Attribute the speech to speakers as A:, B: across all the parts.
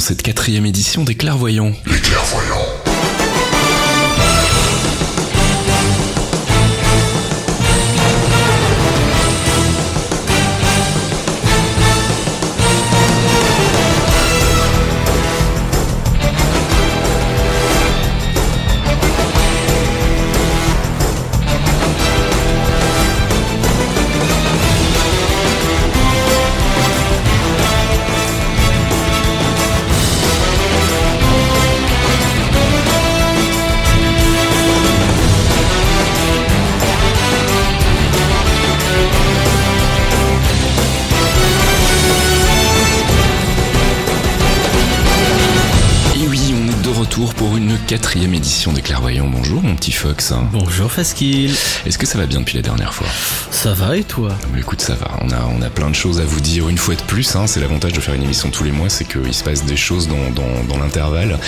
A: cette quatrième édition des Clairvoyants.
B: Les clairvoyants.
A: Édition des Clairvoyants. Bonjour mon petit Fox.
C: Bonjour Faskil,
A: Est-ce que ça va bien depuis la dernière fois?
C: Ça va et toi?
A: Bah, Écoute, ça va. On a, on a plein de choses à vous dire une fois de plus. Hein. C'est l'avantage de faire une émission tous les mois, c'est qu'il se passe des choses dans, dans, dans l'intervalle.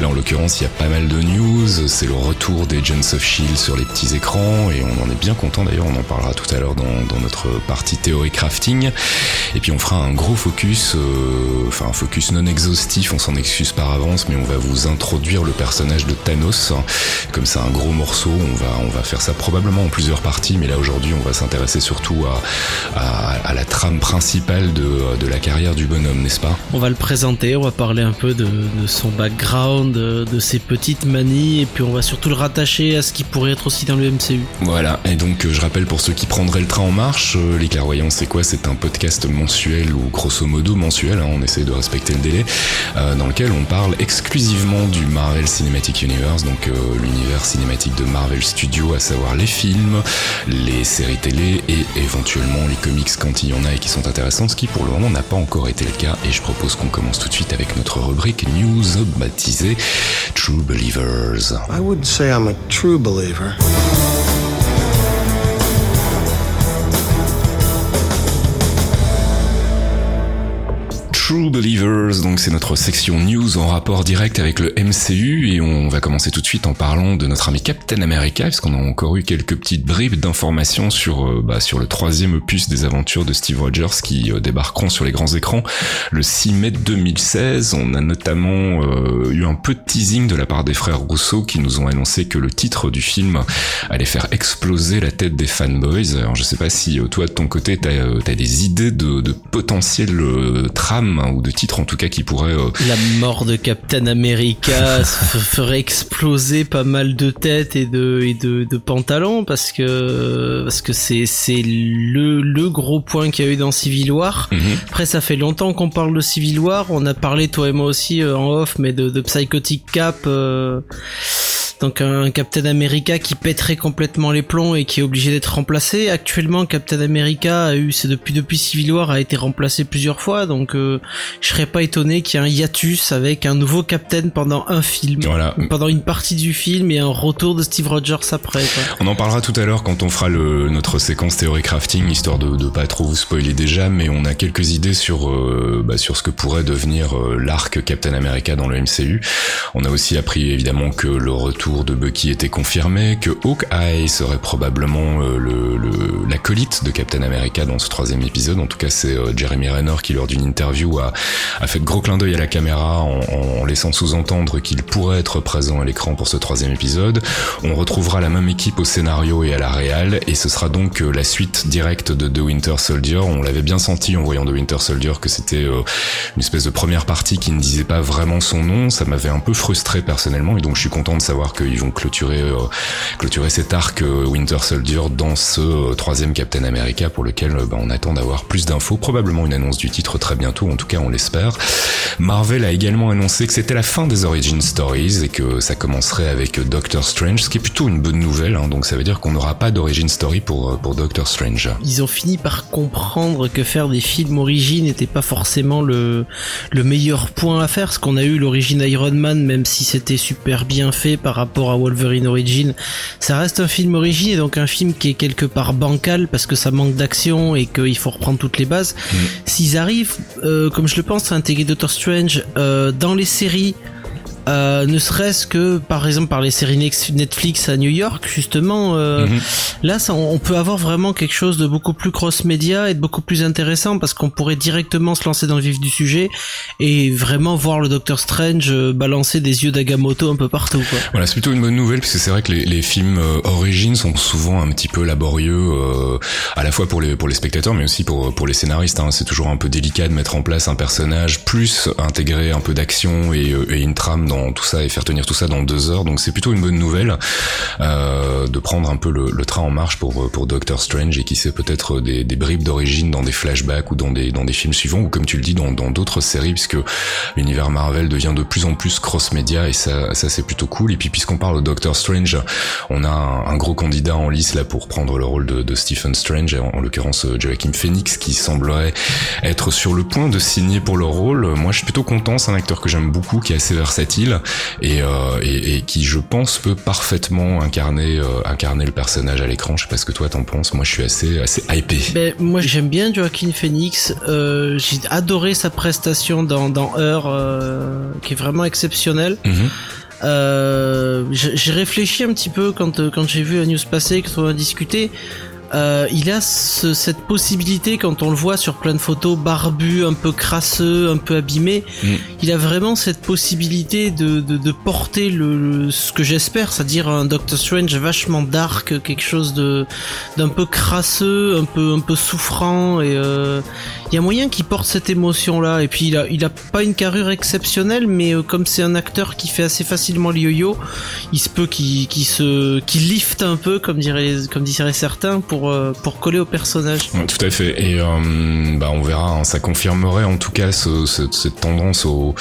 A: Là, en l'occurrence, il y a pas mal de news. C'est le retour des Agents of Shield sur les petits écrans et on en est bien content d'ailleurs. On en parlera tout à l'heure dans, dans notre partie théorie crafting. Et puis on fera un gros focus, euh, enfin un focus non exhaustif. On s'en excuse par avance, mais on va vous introduire le personnage de Thanos. Comme c'est un gros morceau, on va, on va faire ça probablement en plusieurs parties. Mais là aujourd'hui, on va s'intéresser surtout à, à, à la trame principale de, de la carrière du bonhomme, n'est-ce pas?
C: On va le présenter, on va parler un peu de, de son background, de, de ses petites manies, et puis on va surtout le rattacher à ce qui pourrait être aussi dans le MCU.
A: Voilà, et donc euh, je rappelle pour ceux qui prendraient le train en marche, euh, les clairvoyants c'est quoi? C'est un podcast mensuel ou grosso modo mensuel, hein, on essaie de respecter le délai, euh, dans lequel on parle exclusivement du Marvel Cinematic Universe, donc euh, l'univers cinématique de Marvel Studios, à savoir les films, les séries télé et éventuellement les comics quand il y en a et qui sont intéressantes, ce qui pour le moment n'a pas encore été le cas, et je propose qu'on commence tout de suite avec notre rubrique news baptisée True Believers.
D: I say I'm a true believer.
A: True Believers, donc c'est notre section news en rapport direct avec le MCU et on va commencer tout de suite en parlant de notre ami Captain America puisqu'on a encore eu quelques petites bribes d'informations sur euh, bah, sur le troisième opus des aventures de Steve Rogers qui euh, débarqueront sur les grands écrans le 6 mai 2016. On a notamment euh, eu un peu de teasing de la part des frères Rousseau qui nous ont annoncé que le titre du film allait faire exploser la tête des fanboys. Alors je sais pas si toi de ton côté t'as t'as des idées de, de potentielles euh, hein, ou de titres en tout cas qui pourraient euh,
C: La mort de Captain America ferait exploser pas mal de têtes et de, et de, de pantalons parce que, parce que c'est, c'est le, le gros point qu'il y a eu dans Civil War.
A: mhm.
C: Après, ça fait longtemps qu'on parle de Civil War. On a parlé, toi et moi aussi, euh, en off, mais de, de Psychotic Cap. euh, donc un Captain America qui pèterait complètement les plombs et qui est obligé d'être remplacé? Actuellement, Captain America a eu, c'est depuis depuis Civil War, a été remplacé plusieurs fois. Donc, euh, je serais pas étonné qu'il y ait un hiatus avec un nouveau Captain pendant un film,
A: Voilà.
C: pendant une partie du film et un retour de Steve Rogers après. Quoi.
A: On en parlera tout à l'heure quand on fera le, notre séquence théorie crafting, histoire de, de pas trop vous spoiler déjà, mais on a quelques idées sur, euh, bah, sur ce que pourrait devenir euh, l'arc Captain America dans le MCU. On a aussi appris évidemment que le retour de Bucky était confirmé, que Hawkeye serait probablement euh, le, le, l'acolyte de Captain America dans ce troisième épisode. En tout cas, c'est euh, Jeremy Renner qui, lors d'une interview, a, a fait de gros clin d'œil à la caméra en, en laissant sous-entendre qu'il pourrait être présent à l'écran pour ce troisième épisode. On retrouvera la même équipe au scénario et à la réal, et ce sera donc euh, la suite directe de The Winter Soldier. On l'avait bien senti en voyant The Winter Soldier que c'était une espèce de première partie qui ne disait pas vraiment son nom. Ça m'avait un peu frustré personnellement, et donc je suis content de savoir qu'ils vont clôturer, euh, clôturer cet arc euh, Winter Soldier dans ce euh, troisième Captain America pour lequel bah, on attend d'avoir plus d'infos, probablement une annonce du titre très bientôt, en tout cas on l'espère. Marvel a également annoncé que c'était la fin des Origin Stories et que ça commencerait avec Doctor Strange, ce qui est plutôt une bonne nouvelle, hein, donc ça veut dire qu'on n'aura pas d'Origin Story pour, Doctor Strange.
C: Ils ont fini par comprendre que faire des films origines n'était pas forcément le, le meilleur point à faire, parce qu'on a eu l'origine Iron Man, même si c'était super bien fait par rapport à Wolverine Origin, ça reste un film origine et donc un film qui est quelque part bancal parce que ça manque d'action et qu'il faut reprendre toutes les bases.
A: Mm.
C: S'ils arrivent, euh, comme je le pense, à intégrer Doctor Strange euh, dans les séries Euh, ne serait-ce que par exemple par les séries Netflix à New York justement euh, mhm. là ça, on peut avoir vraiment quelque chose de beaucoup plus cross-média et de beaucoup plus intéressant parce qu'on pourrait directement se lancer dans le vif du sujet et vraiment voir le Docteur Strange euh, balancer des yeux d'Agamotto un peu partout quoi.
A: Voilà c'est plutôt une bonne nouvelle puisque c'est vrai que les, les films euh, origines sont souvent un petit peu laborieux euh, à la fois pour les pour les spectateurs mais aussi pour pour les scénaristes hein. c'est toujours un peu délicat de mettre en place un personnage plus intégrer un peu d'action et, et une trame dans tout ça et faire tenir tout ça dans deux heures. Donc c'est plutôt une bonne nouvelle euh, de prendre un peu le, le, train en marche pour pour Doctor Strange et qui sait peut-être des, des, bribes d'origine dans des flashbacks ou dans des dans des films suivants ou comme tu le dis dans dans d'autres séries puisque l'univers Marvel devient de plus en plus cross-média et ça ça c'est plutôt cool. Et puis puisqu'on parle de Doctor Strange, on a un, gros candidat en lice là pour prendre le rôle de, de Stephen Strange, en, en l'occurrence euh, Joaquin Phoenix qui semblerait être sur le point de signer pour le rôle. Moi je suis plutôt content, c'est un acteur que j'aime beaucoup, qui est assez versatile euh, et, et, qui je pense peut parfaitement incarner euh, incarner le personnage à l'écran. Je sais pas ce que toi t'en penses. Moi je suis assez assez hypé.
C: Ben, moi j'aime bien Joaquin Phoenix. Euh, j'ai adoré sa prestation dans dans Heure qui est vraiment exceptionnelle. Mhm. j'ai réfléchi un petit peu quand quand j'ai vu la news passer, quand on a discuté. Euh, il a cette possibilité quand on le voit sur plein de photos barbu, un peu crasseux, un peu abîmé. Mm. Il a vraiment cette possibilité de, de, de porter le, ce que j'espère, c'est-à-dire un Doctor Strange vachement dark, quelque chose de d'un peu crasseux, un peu un peu souffrant et euh, il y a moyen qu'il porte cette émotion là et puis il a pas une carrure exceptionnelle mais euh, comme c'est un acteur qui fait assez facilement le yo-yo, il se peut qu'il qu'il se qu'il lift un peu comme dirait comme diraient certains pour euh, pour coller au personnage.
A: tout à fait. Et euh, bah on verra. Hein, ça confirmerait en tout cas ce, cette tendance au,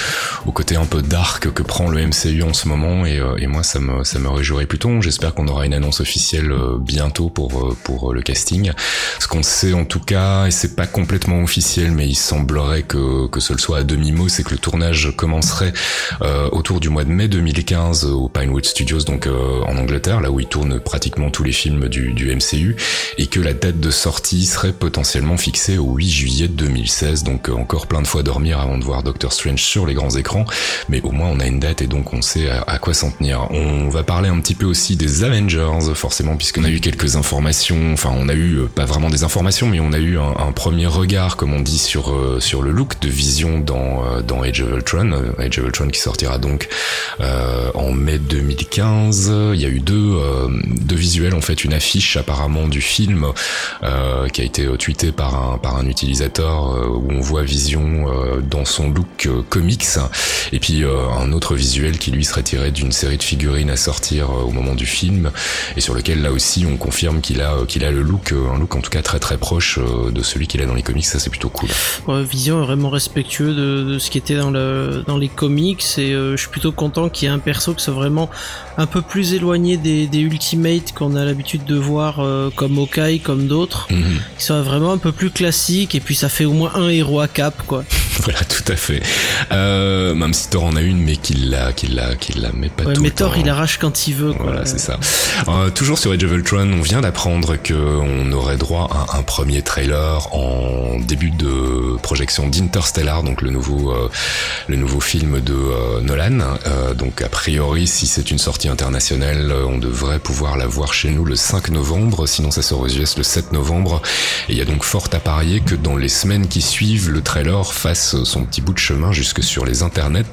A: côté un peu dark que prend le MCU en ce moment. Et, et moi ça me ça me réjouirait plutôt. J'espère qu'on aura une annonce officielle bientôt pour pour le casting. Ce qu'on sait en tout cas, et c'est pas complètement officiel, mais il semblerait que que ce le soit à demi mot, c'est que le tournage commencerait autour du mois de mai 2015 au Pinewood Studios, donc en Angleterre, là où il tourne pratiquement tous les films du, du MCU et que la date de sortie serait potentiellement fixée au 8 juillet 2016. Donc euh, encore plein de fois dormir avant de voir Doctor Strange sur les grands écrans, mais au moins on a une date et donc on sait à, quoi s'en tenir. On va parler un petit peu aussi des Avengers, forcément, puisqu'on a eu quelques informations, enfin on a eu euh, pas vraiment des informations, mais on a eu un, premier regard, comme on dit, sur, euh, sur le look de Vision dans, dans Age of Ultron, Age of Ultron qui sortira donc en mai 2015. Il y a eu deux, deux visuels, en fait, une affiche apparemment du film euh, qui a été euh, tweeté par un par un utilisateur euh, où on voit Vision dans son look comics. Et puis un autre visuel qui lui serait tiré d'une série de figurines à sortir au moment du film et sur lequel là aussi on confirme qu'il a qu'il a le look un look en tout cas très très proche de celui qu'il a dans les comics. Ça c'est plutôt cool.
C: Vision est vraiment respectueux de, de, ce qui était dans le dans les comics et je suis plutôt content qu'il y ait un perso qui soit vraiment un peu plus éloigné des, des Ultimates qu'on a l'habitude de voir comme Hawkeye, comme d'autres, mhm. qui sont vraiment un peu plus classiques, et puis ça fait au moins un héros à cap, quoi.
A: voilà, tout à fait. Euh, même si Thor en a une, mais qu'il la, qu'il la, qu'il la met pas ouais, tout
C: mais Thor, il arrache quand il veut, quoi.
A: Voilà, c'est ça. Euh, toujours sur Age of Ultron, on vient d'apprendre que on aurait droit à un premier trailer en début de projection d'Interstellar, donc le nouveau, euh, le nouveau film de Nolan. Donc a priori, si c'est une sortie internationale, on devrait pouvoir la voir chez nous le 5 novembre. Sinon, ça sort aux US le 7 novembre. Et il y a donc fort à parier que dans les semaines qui suivent, le trailer fasse son petit bout de chemin jusque sur les internets.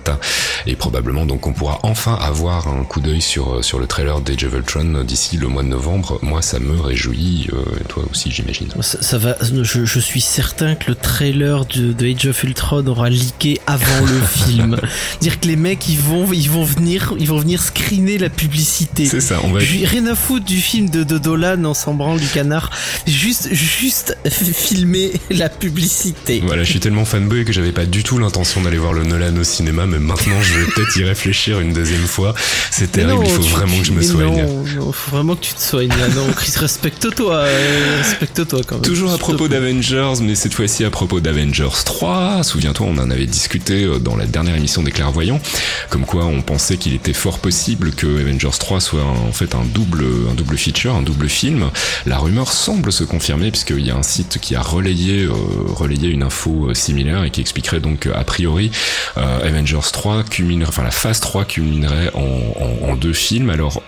A: Et probablement donc on pourra enfin avoir un coup d'œil sur, sur le trailer d'Age of Ultron d'ici le mois de novembre. Moi, ça me réjouit. Euh, toi aussi, j'imagine.
C: Ça, va. Je, je, suis certain que le trailer de, de Age of Ultron aura leaké avant le film. Dire que les mecs, ils vont, ils vont venir, ils vont venir screener la publicité.
A: C'est ça. On va.
C: Rien à foutre du film de, de Dolan en s'en du canard. Juste, juste filmer la publicité.
A: Voilà, je suis tellement fanboy que j'avais pas du tout l'intention d'aller voir le Nolan au cinéma, mais maintenant je vais peut-être y réfléchir une deuxième fois. C'est terrible, il faut vraiment que je me soigne.
C: Non, non, faut vraiment que tu te soignes. non, Chris, respecte-toi, euh, respecte-toi quand même.
A: Toujours à propos d'Avengers, mais cette fois-ci à propos d'Avengers 3. Souviens-toi, on en avait discuté euh, dans la dernière émission des clairvoyants, comme quoi on pensait qu'il était fort possible que Avengers 3 soit en fait un double, un double feature, un double film. La rumeur semble se confirmer puisqu'il y a un site qui a relayé, euh, relayé une info similaire et qui donc a priori Avengers 3 culminerait, enfin la phase 3 culminerait en, en, deux films. Alors,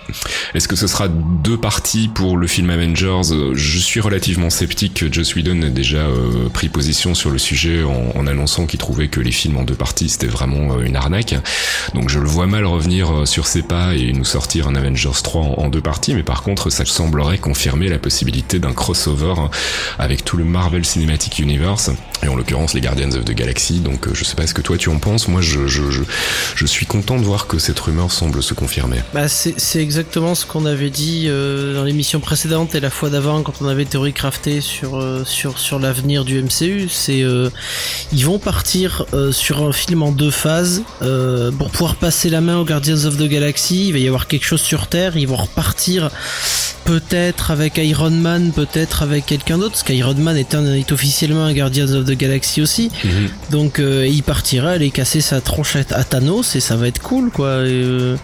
A: est-ce que ce sera deux parties pour le film Avengers? Je suis relativement sceptique que Joss Whedon ait déjà pris position sur le sujet en, en annonçant qu'il trouvait que les films en deux parties c'était vraiment une arnaque. Donc je le vois mal revenir sur ses pas et nous sortir un Avengers 3 en, deux parties, mais par contre ça semblerait confirmer la possibilité d'un crossover avec tout le Marvel Cinematic Universe et en l'occurrence les Guardians of the Galaxy. Donc je sais pas ce que toi tu en penses. Moi je, je, je, je suis content de voir que cette rumeur semble se confirmer.
C: Bah c'est exactement ce qu'on avait dit euh, dans l'émission précédente et la fois d'avant quand on avait théorie crafté sur euh, sur sur l'avenir du MCU. C'est euh, ils vont partir euh, sur un film en deux phases euh, pour pouvoir passer la main aux Guardians of the Galaxy. Il va y avoir quelque chose sur Terre. Ils vont repartir peut-être avec Iron Man, peut-être avec quelqu'un d'autre, parce qu'Iron Man est, un, est officiellement un Guardians of the Galaxy aussi.
A: Mhm.
C: Donc euh, il partira aller casser sa tronche à Thanos et ça va être cool quoi. Euh,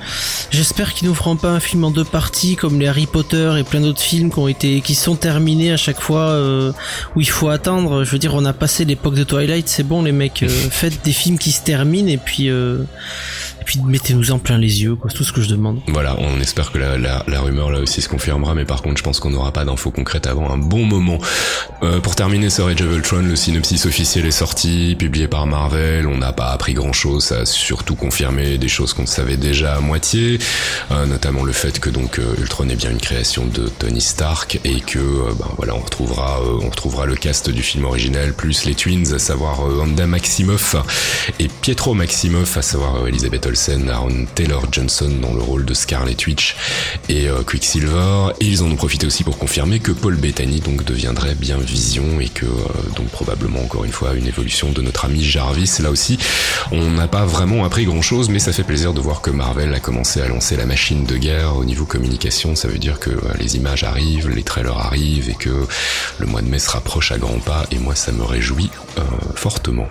C: J'espère qu'ils nous feront pas un film en deux parties comme les Harry Potter et plein d'autres films qui ont été qui sont terminés à chaque fois euh, où il faut attendre. Je veux dire on a passé l'époque de Twilight, c'est bon les mecs, euh, faites des films qui se terminent et puis euh, et puis mettez-nous en plein les yeux, quoi. C'est tout ce que je demande.
A: Voilà, on espère que la, la, la rumeur là aussi se confirmera, mais par contre, je pense qu'on n'aura pas d'infos concrètes avant un bon moment. Euh, pour terminer sur Age of Ultron, le synopsis officiel est sorti, publié par Marvel. On n'a pas appris grand chose, ça a surtout confirmé des choses qu'on savait déjà à moitié, euh, notamment le fait que donc euh, Ultron est bien une création de Tony Stark et que euh, ben voilà, on retrouvera, euh, on retrouvera le cast du film originel plus les twins, à savoir Wanda Maximoff et Pietro Maximoff, à savoir Elizabeth Olsen, Aaron Taylor Johnson dans le rôle de Scarlet Witch et euh, Quicksilver. Et ils en ont profité aussi pour confirmer que Paul Bettany donc deviendrait bien Vision et que euh, donc probablement encore une fois une évolution de notre ami Jarvis. Là aussi, on n'a pas vraiment appris grand chose, mais ça fait plaisir de voir que Marvel a commencé à lancer la machine de guerre au niveau communication. Ça veut dire que euh, les images arrivent, les trailers arrivent et que le mois de mai se rapproche à grands pas. Et moi, ça me réjouit fortement.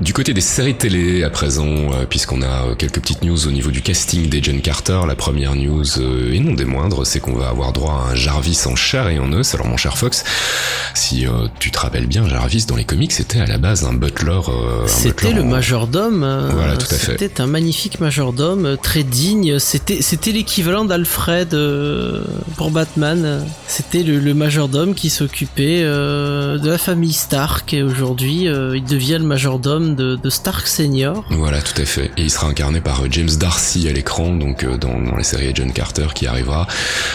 A: Du côté des séries télé à présent, puisqu'on a quelques petites news au niveau du casting d'Agent Carter, la première news, euh, et non des moindres, c'est qu'on va avoir droit à un Jarvis en chair et en os. Alors mon cher Fox, si euh, tu te rappelles bien, Jarvis dans les comics c'était à la base un butler. euh,
C: C'était le
A: en-
C: majordome. euh,
A: Voilà, tout à fait.
C: C'était un magnifique majordome, euh, très digne. C'était, c'était l'équivalent d'Alfred euh, pour Batman. C'était le, le majordome qui s'occupait euh, de la famille Stark. Et aujourd'hui, euh, il devient le majordome de, de Stark Senior.
A: Voilà, tout à fait. Et il sera incarné par euh, James Darcy à l'écran, donc euh, dans, dans la série Agent Carter qui arrivera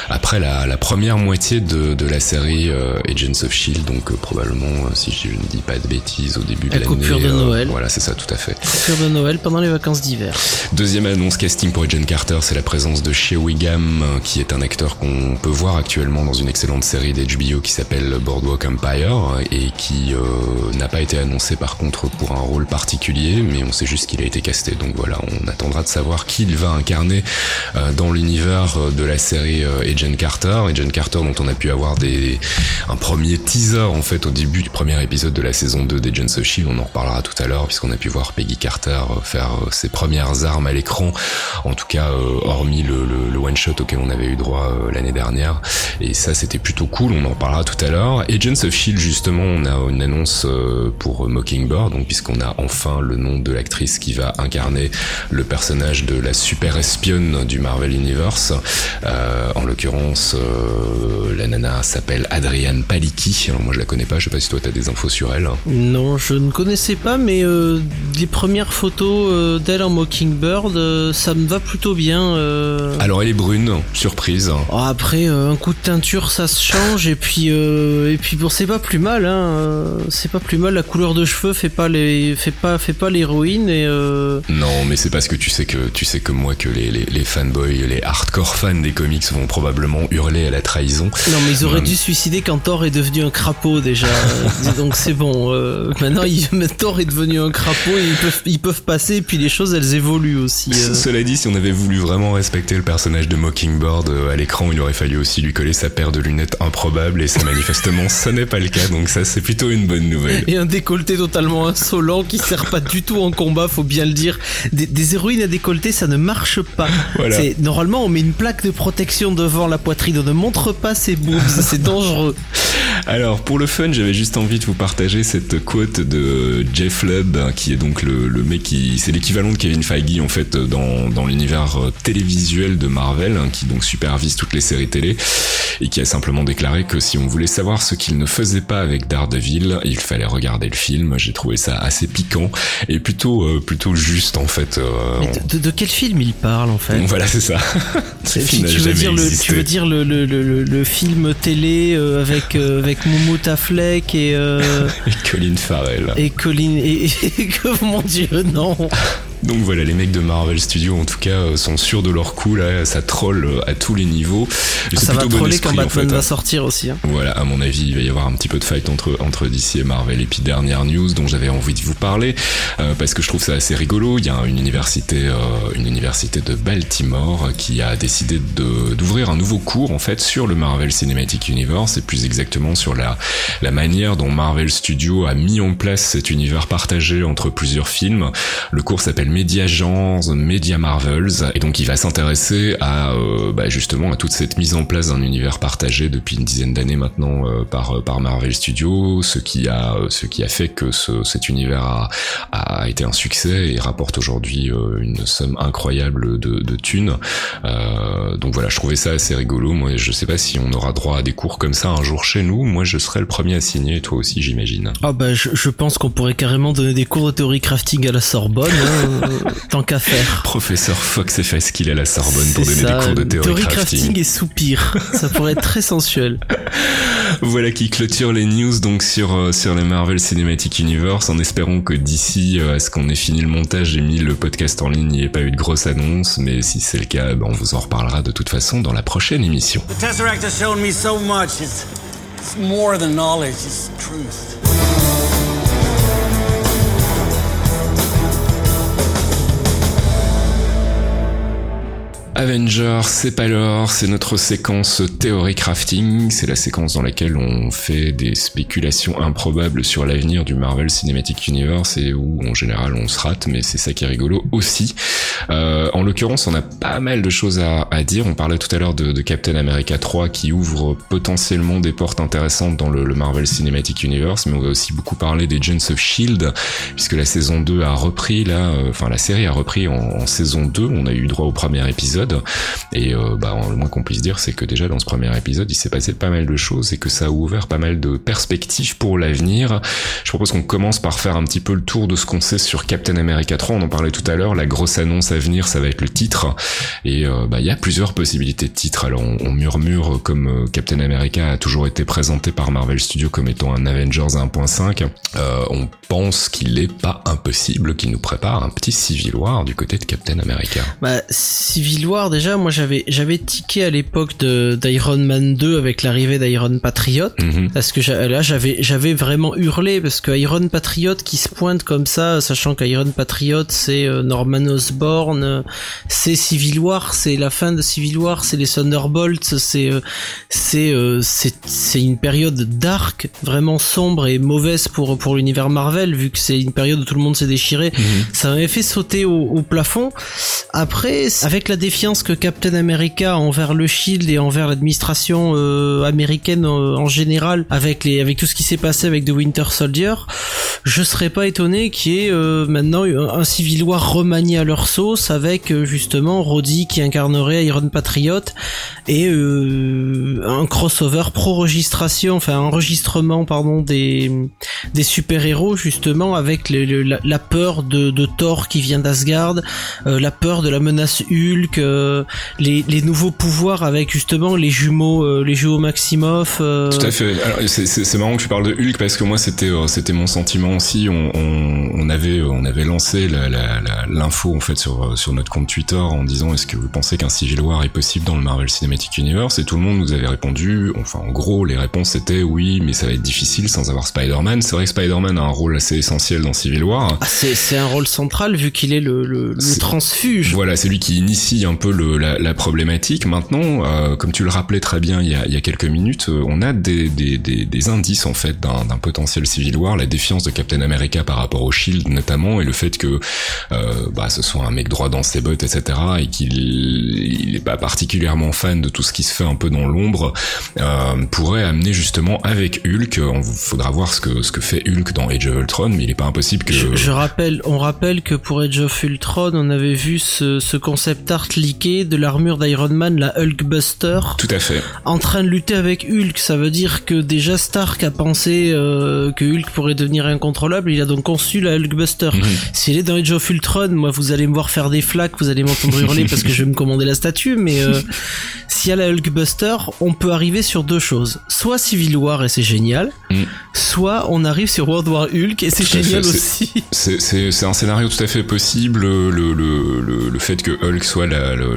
A: après la, la première moitié de, de la série euh, Agents of Shield, donc probablement, si je ne dis pas de bêtises, au début de
C: La
A: l'année.
C: coupure de Noël.
A: Voilà, c'est ça, tout à fait.
C: Coupure de Noël pendant les vacances d'hiver.
A: Deuxième annonce casting pour Agent Carter, c'est la présence de Shea Wiggum, qui est un acteur qu'on peut voir actuellement dans une excellente série d'HBO qui s'appelle Boardwalk Empire et qui euh, n'a pas été annoncé par contre pour un rôle particulier, mais on sait juste qu'il a été casté. Donc voilà, on attendra de savoir qui il va incarner euh, dans l'univers euh, de la série euh, Agent Carter. Agent Carter dont on a pu avoir des un premier teaser en fait au début du premier épisode de la saison 2 d'Agents of Shield. On en reparlera tout à l'heure puisqu'on a pu voir Peggy Carter faire ses premières armes à l'écran, en tout cas hormis le, one shot auquel on avait eu droit l'année dernière. Et ça c'était plutôt cool. On en reparlera tout à l'heure. Agents of Shield justement, on a une annonce pour Mockingbird, donc puisqu'on a enfin le nom de l'actrice qui va incarner le personnage de la super espionne du Marvel Universe. Euh, en l'occurrence, euh, la nana s'appelle Adrienne Palicki. Alors moi je la connais pas, je sais pas si toi t'as des infos sur elle.
C: Non, je ne connaissais pas, mais euh, les premières photos euh, d'elle en Mockingbird, ça me va plutôt bien.
A: Alors elle est brune, surprise.
C: Oh, après, un coup de teinture, ça se change, et puis, et puis bon, c'est pas plus mal, hein. C'est pas plus mal. La couleur de cheveux fait pas les, fait pas, fait pas l'héroïne, et
A: Non, mais c'est parce que tu sais que tu sais comme moi que les, les, les fanboys, les hardcore fans des comics vont probablement hurler à la trahison.
C: Non, mais ils auraient dû suicider quand Thor est devenu un crapaud déjà. Donc c'est bon. Euh, maintenant, il, Thor est devenu un crapaud et ils peuvent, ils peuvent passer. Et puis les choses, elles évoluent aussi. euh.
A: Cela dit, si on avait voulu vraiment respecter le personnage de Mockingbird euh, à l'écran, il aurait fallu aussi lui coller sa paire de lunettes improbables et ça manifestement ce n'est pas le cas. Donc ça, c'est plutôt une bonne nouvelle.
C: Et un décolleté totalement insolent qui sert pas du tout en combat, faut bien le dire. Des, des héroïnes à décolleté, ça ne marche pas.
A: Voilà.
C: Normalement on met une plaque de protection devant la poitrine, on ne montre pas ses boobs, c'est dangereux.
A: Alors pour le fun, j'avais juste envie de vous partager cette quote de Jeff Lubb, hein, qui est donc le, le mec qui, c'est l'équivalent de Kevin Feige en fait dans, dans l'univers euh, télévisuel de Marvel, hein, qui donc supervise toutes les séries télé et qui a simplement déclaré que si on voulait savoir ce qu'il ne faisait pas avec Daredevil, il fallait regarder le film. J'ai trouvé ça assez piquant et plutôt euh, plutôt juste en fait. euh,
C: Mais de, quel film il parle en fait?
A: Voilà, c'est ça. Ce
C: tu,
A: film n'a
C: tu veux dire le, tu veux dire le, le, le, le film télé euh, avec euh, avec Moumout Affleck et euh,
A: Et Colin Farrell.
C: et Colin et, et que mon dieu non
A: Donc voilà, les mecs de Marvel Studios en tout cas euh, sont sûrs de leur coup là, ça troll euh, à tous les niveaux. C'est
C: ça va
A: bon
C: troller quand
A: esprit, en
C: Batman
A: fait,
C: va
A: hein.
C: sortir aussi hein.
A: Voilà, à mon avis, il va y avoir un petit peu de fight entre entre DC et Marvel. Et puis dernière news dont j'avais envie de vous parler euh, parce que je trouve ça assez rigolo. Il y a une université, euh, une université de Baltimore qui a décidé d'ouvrir un nouveau cours en fait sur le Marvel Cinematic Universe et plus exactement sur la la manière dont Marvel Studios a mis en place cet univers partagé entre plusieurs films. Le cours s'appelle Media Genres, Media Marvels, et donc il va s'intéresser à euh, bah, justement à toute cette mise en place d'un univers partagé depuis une dizaine d'années maintenant euh, par par Marvel Studios, ce qui a euh, ce qui a fait que ce, cet univers a, a été un succès et rapporte aujourd'hui euh, une somme incroyable de, de thunes. Euh, donc voilà, je trouvais ça assez rigolo. Moi, je sais pas si on aura droit à des cours comme ça un jour chez nous. Moi, je serais le premier à signer, toi aussi, j'imagine.
C: Ah bah je, pense qu'on pourrait carrément donner des cours de théorie crafting à la Sorbonne, hein, euh, tant qu'à faire.
A: Professeur Fox et Faskill à la Sorbonne pour donner
C: ça,
A: des cours de théorie, crafting.
C: et soupir, ça pourrait être très sensuel.
A: Voilà qui clôture les news donc sur euh, sur le Marvel Cinematic Universe en espérant que d'ici euh, à ce qu'on ait fini le montage et mis le podcast en ligne, il n'y ait pas eu de grosse annonce, mais si c'est le cas, ben, on vous en reparlera de toute façon dans la prochaine émission.
B: The Tesseract has shown me so much. It's, it's more than knowledge, it's truth.
A: Avengers, c'est pas l'or, c'est notre séquence théorie crafting, c'est la séquence dans laquelle on fait des spéculations improbables sur l'avenir du Marvel Cinematic Universe et où en général on se rate, mais c'est ça qui est rigolo aussi. Euh, en l'occurrence, on a pas mal de choses à, à dire. On parlait tout à l'heure de, de Captain America 3 qui ouvre potentiellement des portes intéressantes dans le, le Marvel Cinematic Universe, mais on va aussi beaucoup parler des Agents of Shield puisque la saison 2 a repris là, euh, enfin la série a repris en saison 2. On a eu droit au premier épisode et euh, bah, le moins qu'on puisse dire, c'est que déjà dans ce premier épisode, il s'est passé pas mal de choses et que ça a ouvert pas mal de perspectives pour l'avenir. Je propose qu'on commence par faire un petit peu le tour de ce qu'on sait sur Captain America 3. On en parlait tout à l'heure. La grosse annonce à venir, ça va être le titre. Et euh, bah, il y a plusieurs possibilités de titres. Alors on, murmure comme euh, Captain America a toujours été présenté par Marvel Studios comme étant un Avengers 1.5. Euh, on pense qu'il est pas impossible qu'il nous prépare un petit Civil War du côté de Captain America.
C: Bah, Civil War, déjà, moi j'avais j'avais tiqué à l'époque de d'Iron Man 2 avec l'arrivée d'Iron Patriot.
A: Mhm.
C: Parce que là j'avais j'avais vraiment hurlé parce que Iron Patriot qui se pointe comme ça, sachant qu'Iron Patriot c'est euh, Norman Osborn, euh, c'est Civil War, c'est la fin de Civil War, c'est les Thunderbolts, c'est euh, c'est c'est une période dark, vraiment sombre et mauvaise pour pour l'univers Marvel vu que c'est une période où tout le monde s'est déchiré. Ça m'avait fait sauter au, au plafond. Après, avec la défiance que Captain America envers le Shield et envers l'administration euh, américaine euh, en général, avec les avec tout ce qui s'est passé avec The Winter Soldier, je serais pas étonné qu'il y ait euh, maintenant un, Civil War remanié à leur sauce avec justement Rhodey qui incarnerait Iron Patriot et un crossover pro-registration, enfin enregistrement pardon des des super héros justement avec la, peur de, Thor qui vient d'Asgard, la peur de la menace Hulk, euh, les, les nouveaux pouvoirs avec justement les jumeaux euh, les jumeaux Maximoff.
A: Tout à fait. C'est marrant que tu parles de Hulk parce que moi c'était c'était mon sentiment aussi. On, on, on, avait on avait lancé l'info en fait sur sur notre compte Twitter en disant est-ce que vous pensez qu'un Civil War est possible dans le Marvel Cinematic Universe? Et tout le monde nous avait répondu. Enfin en gros les réponses étaient oui mais ça va être difficile sans avoir Spider-Man. C'est vrai que Spider-Man a un rôle assez essentiel dans Civil War.
C: Ah, c'est un rôle central vu qu'il est le, le, le transfuge.
A: Voilà, c'est lui qui initie un peu la, problématique. Maintenant, euh, comme tu le rappelais très bien il y a, quelques minutes, euh, on a des, indices en fait d'un potentiel Civil War, la défiance de Captain America par rapport au Shield notamment, et le fait que euh, bah, ce soit un mec droit dans ses bottes, etc., et qu'il il est pas particulièrement fan de tout ce qui se fait un peu dans l'ombre, pourrait amener justement avec Hulk. On faudra voir ce que ce que fait Hulk dans Age of Ultron, mais il est pas impossible que.
C: Je, rappelle, on rappelle que pour Age of Ultron, on avait vu ce, ce concept art de l'armure d'Iron Man, la Hulkbuster.
A: Tout à fait.
C: En train de lutter avec Hulk, ça veut dire que déjà Stark a pensé euh, que Hulk pourrait devenir incontrôlable. Il a donc conçu la Hulkbuster. Mhm. S'il est dans Age of Ultron, moi vous allez me voir faire des flaques, vous allez m'entendre hurler parce que je vais me commander la statue, mais euh, s'il y a la Hulkbuster, on peut arriver sur deux choses. Soit Civil War et c'est génial, mm. soit on arrive sur World War Hulk et c'est génial aussi.
A: C'est un scénario tout à fait possible. Le, le, le, le fait que Hulk soit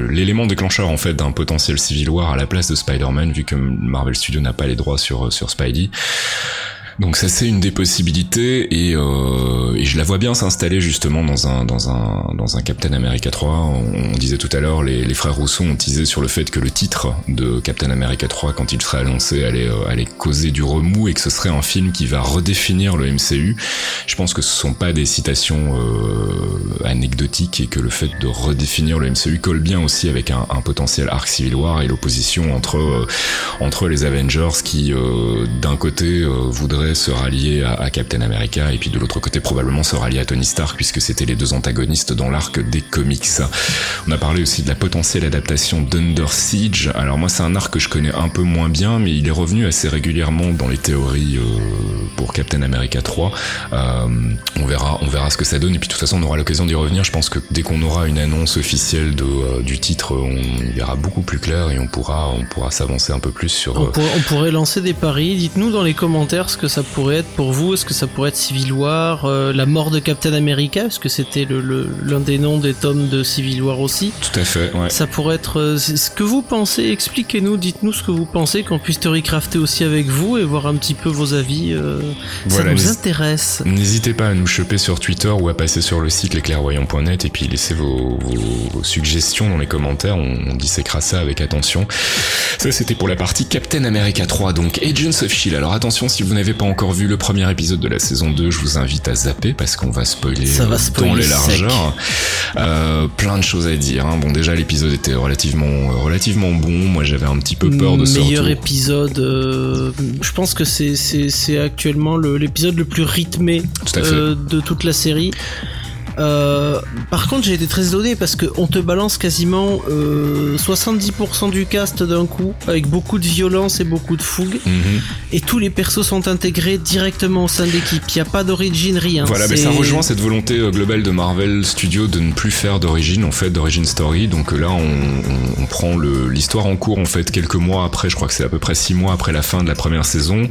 A: l'élément déclencheur en fait d'un potentiel Civil War à la place de Spider-Man, vu que Marvel Studios n'a pas les droits sur, sur Spidey. Donc ça c'est une des possibilités et, euh, et je la vois bien s'installer justement dans un dans un dans un Captain America 3. On, disait tout à l'heure les, les frères Rousseau ont teasé sur le fait que le titre de Captain America 3 quand il serait annoncé allait euh, allait causer du remous et que ce serait un film qui va redéfinir le MCU. Je pense que ce sont pas des citations euh, anecdotiques et que le fait de redéfinir le MCU colle bien aussi avec un, un potentiel arc Civil War et l'opposition entre euh, entre les Avengers qui euh, d'un côté voudraient se rallier à, Captain America et puis de l'autre côté probablement se rallier à Tony Stark puisque c'était les deux antagonistes dans l'arc des comics. On a parlé aussi de la potentielle adaptation d'Under Siege. Alors moi c'est un arc que je connais un peu moins bien mais il est revenu assez régulièrement dans les théories euh, pour Captain America 3. Euh, on verra, on verra ce que ça donne et puis de toute façon on aura l'occasion d'y revenir. Je pense que dès qu'on aura une annonce officielle de, euh, du titre, on y verra beaucoup plus clair et on pourra, on pourra s'avancer un peu plus sur.
C: On, on pourrait lancer des paris. Dites-nous dans les commentaires ce que ça pourrait être pour vous Est-ce que ça pourrait être Civil War euh, La mort de Captain America Est-ce que c'était l'un le, l'un des noms des tomes de Civil War aussi
A: Tout à fait, ouais.
C: Ça pourrait être... Euh, ce que vous pensez, expliquez-nous, dites-nous ce que vous pensez, qu'on puisse recrafter aussi avec vous et voir un petit peu vos avis. Euh, ça nous intéresse.
A: N'hésitez pas à nous choper sur Twitter ou à passer sur le site lesclairvoyants.net et puis laissez vos, vos, suggestions dans les commentaires. On, on disséquera ça avec attention. Ça, c'était pour la partie Captain America 3, donc Agents of S.H.I.E.L.D. Alors attention, si vous n'avez pas encore vu le premier épisode de la saison 2, je vous invite à zapper parce qu'on va spoiler,
C: va
A: dans les largeurs. Euh, plein de choses à dire. Hein. Bon, déjà l'épisode était relativement relativement bon. Moi, j'avais un petit peu peur de
C: ce
A: meilleur
C: épisode. Euh, je pense que c'est actuellement l'épisode le, plus rythmé euh, de toute la série. Euh, par contre, j'ai été très étonné parce que on te balance quasiment euh, 70% du cast d'un coup, avec beaucoup de violence et beaucoup de fougue, mhm. et tous les persos sont intégrés directement au sein de l'équipe. Il n'y a pas d'origine, rien.
A: Voilà, mais ça rejoint cette volonté euh, globale de Marvel Studios de ne plus faire d'origine, en fait, d'origine story. Donc euh, là, on, on, prend l'histoire en cours, en fait, quelques mois après. Je crois que c'est à peu près six mois après la fin de la première saison,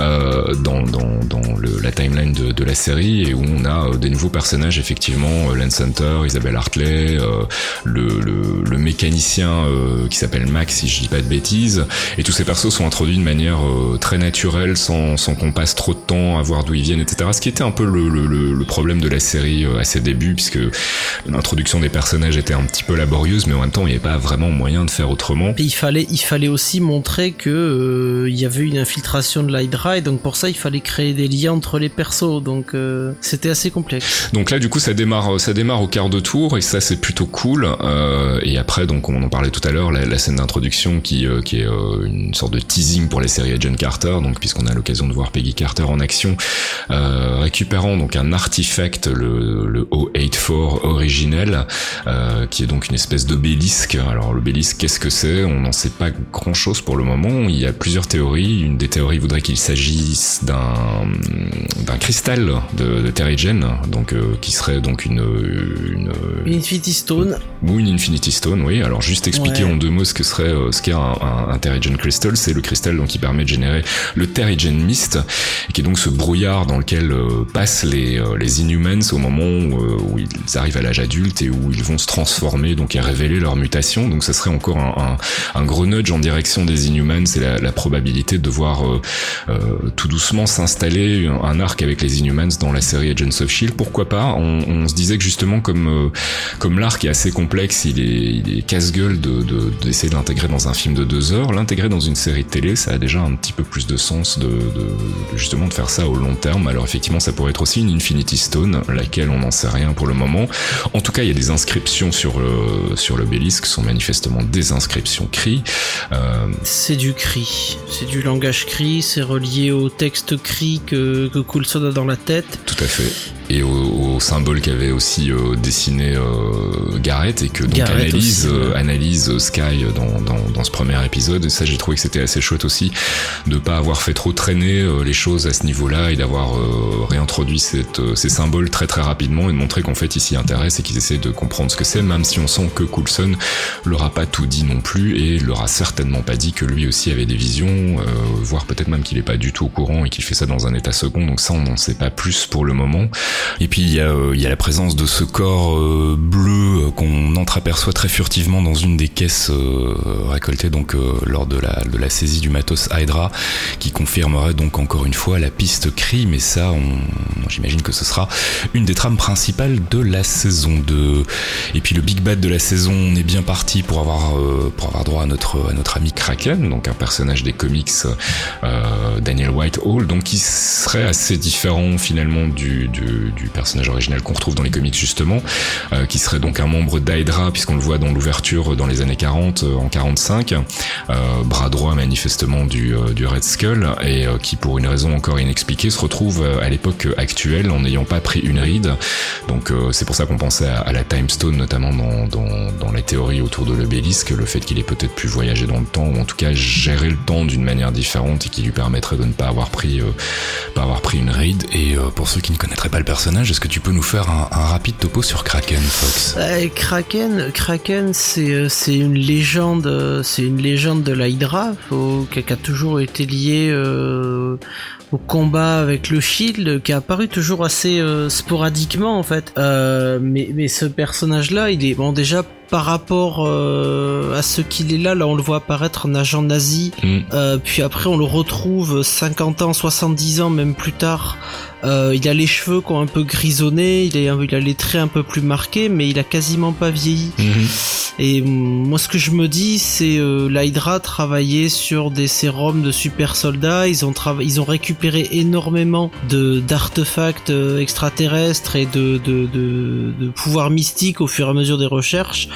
A: euh, dans, dans, dans le, la timeline de, de, la série, et où on a des nouveaux personnages effectivement effectivement euh, Lance Hunter, Isabelle Hartley, euh, le, le, le, mécanicien euh, qui s'appelle Max si je dis pas de bêtises, et tous ces persos sont introduits de manière très naturelle, sans, sans qu'on passe trop de temps à voir d'où ils viennent, etc. Ce qui était un peu le, problème de la série à ses débuts, puisque l'introduction des personnages était un petit peu laborieuse, mais en même temps il n'y avait pas vraiment moyen de faire autrement.
C: Et il fallait, il fallait aussi montrer que il y avait une infiltration de l'Hydra, et donc pour ça il fallait créer des liens entre les persos, donc c'était assez complexe.
A: Donc là du coup ça démarre, ça démarre au quart de tour et ça c'est plutôt cool. Euh, et après, donc on en parlait tout à l'heure, la, scène d'introduction qui, euh, qui est euh, une sorte de teasing pour les séries Agent Carter. Donc puisqu'on a l'occasion de voir Peggy Carter en action, récupérant donc un artefact, le, le 084 originel, qui est donc une espèce d'obélisque. Alors l'obélisque, qu'est-ce que c'est? On n'en sait pas grand-chose pour le moment. Il y a plusieurs théories. Une des théories voudrait qu'il s'agisse d'un d'un cristal de, de Terrigen, donc qui serait donc une, une,
C: une Infinity Stone.
A: Ou une Infinity Stone, oui. Alors juste expliquer en deux mots ce que serait euh, ce qu'est un, un, un, Terrigen Crystal, c'est le cristal donc qui permet de générer le Terrigen Mist, qui est donc ce brouillard dans lequel euh, passent les euh, les Inhumans au moment où, euh, où ils arrivent à l'âge adulte et où ils vont se transformer donc et révéler leur mutation. Donc ça serait encore un, un, un gros nudge en direction des Inhumans c'est la, la, probabilité de voir tout doucement s'installer un arc avec les Inhumans dans la série Agents of Shield. Pourquoi pas? On, on se disait que justement comme comme l'arc est assez complexe, il est, il est casse-gueule de, d'essayer de, l'intégrer dans un film de deux heures. L'intégrer dans une série de télé, ça a déjà un petit peu plus de sens de, de, justement de faire ça au long terme. Alors effectivement, ça pourrait être aussi une Infinity Stone, laquelle on n'en sait rien pour le moment. En tout cas, il y a des inscriptions sur le sur l'obélisque, sont manifestement des inscriptions cri.
C: Euh... C'est du cri, c'est du langage cri, c'est relié au texte cri que, que Coulson a dans la tête.
A: Tout à fait et au, au symbole qu'avait aussi euh, dessiné euh, Garrett et que donc Garrett analyse aussi, euh, analyse Sky dans, dans, dans, ce premier épisode. Et ça j'ai trouvé que c'était assez chouette aussi de pas avoir fait trop traîner les choses à ce niveau-là et d'avoir réintroduit cette, ces symboles très très rapidement et de montrer qu'en fait ils s'y intéressent et qu'ils essaient de comprendre ce que c'est même si on sent que Coulson leur a pas tout dit non plus et leur a certainement pas dit que lui aussi avait des visions voire peut-être même qu'il est pas du tout au courant et qu'il fait ça dans un état second. Donc ça on n'en sait pas plus pour le moment. Et puis il y a, euh, il y a la présence de ce corps euh, bleu euh, qu'on entreaperçoit très furtivement dans une des caisses euh, récoltées donc lors de la, de la saisie du matos Hydra, qui confirmerait donc encore une fois la piste cri, mais ça, j'imagine que ce sera une des trames principales de la saison 2. Et puis le big bad de la saison, on est bien parti pour avoir, pour avoir droit à notre, à notre ami Kraken, donc un personnage des comics Daniel Whitehall, donc qui serait assez différent finalement du, du du, personnage original qu'on retrouve dans les comics justement, euh, qui serait donc un membre d'Hydra puisqu'on le voit dans l'ouverture dans les années 40, euh, en 45, euh, bras droit manifestement du, euh, du Red Skull et euh, qui pour une raison encore inexpliquée se retrouve à l'époque actuelle en n'ayant pas pris une ride. Donc c'est pour ça qu'on pensait à, la Time Stone notamment dans, dans, les théories autour de l'obélisque, le fait qu'il ait peut-être pu voyager dans le temps ou en tout cas gérer le temps d'une manière différente et qui lui permettrait de ne pas avoir pris, pas avoir pris une ride. Et pour ceux qui ne connaîtraient pas le personnage. Est-ce que tu peux nous faire un, rapide topo sur Kraken, Fox.
C: Euh, Kraken, Kraken, c'est euh, une légende, euh, c'est une légende de l'Hydra, qui a toujours été liée au combat avec le Shield, qui a apparu toujours assez euh, sporadiquement en fait. Euh, mais mais ce personnage-là, il est bon déjà par rapport euh, à ce qu'il est là, là on le voit apparaître en agent nazi, mm. euh, puis après on le retrouve 50 ans, 70 ans même plus tard euh, il a les cheveux qui ont un peu grisonné, il a, il a les traits un peu plus marqués, mais il a quasiment pas vieilli. Mmh. Et moi, ce que je me dis, c'est euh, l'Hydra travaillait sur des sérums de super soldats. Ils ont ils ont récupéré énormément de d'artefacts euh, extraterrestres et de, de, de, de pouvoirs mystiques au fur et à mesure des recherches.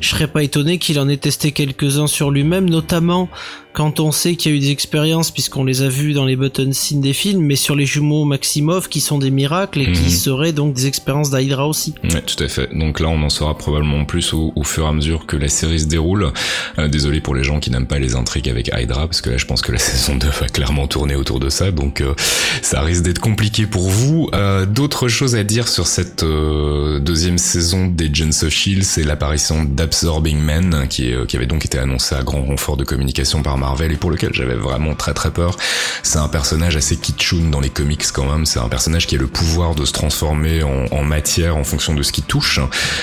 C: Je serais pas étonné qu'il en ait testé quelques-uns sur lui-même, notamment quand on sait qu'il y a eu des expériences, puisqu'on les a vus dans les button scenes des films, mais sur les jumeaux Maximov qui sont des miracles et mmh. qui mhm. seraient donc des expériences d'Hydra aussi.
A: Ouais, tout à fait. Donc là, on en saura probablement plus au, au fur et à mesure que la série se déroule. Euh, désolé pour les gens qui n'aiment pas les intrigues avec Hydra, parce que là, je pense que la saison 2 va clairement tourner autour de ça, donc euh, ça risque d'être compliqué pour vous. Euh, D'autres choses à dire sur cette euh, deuxième saison d'Agents of S.H.I.E.L.D., c'est l'apparition d'Absorbing Man, qui, est, qui avait donc été annoncé à grand renfort de communication par Marvel et pour lequel j'avais vraiment très très peur. C'est un personnage assez kitschoun dans les comics quand même. C'est un personnage qui a le pouvoir de se transformer en, matière en fonction de ce qui touche.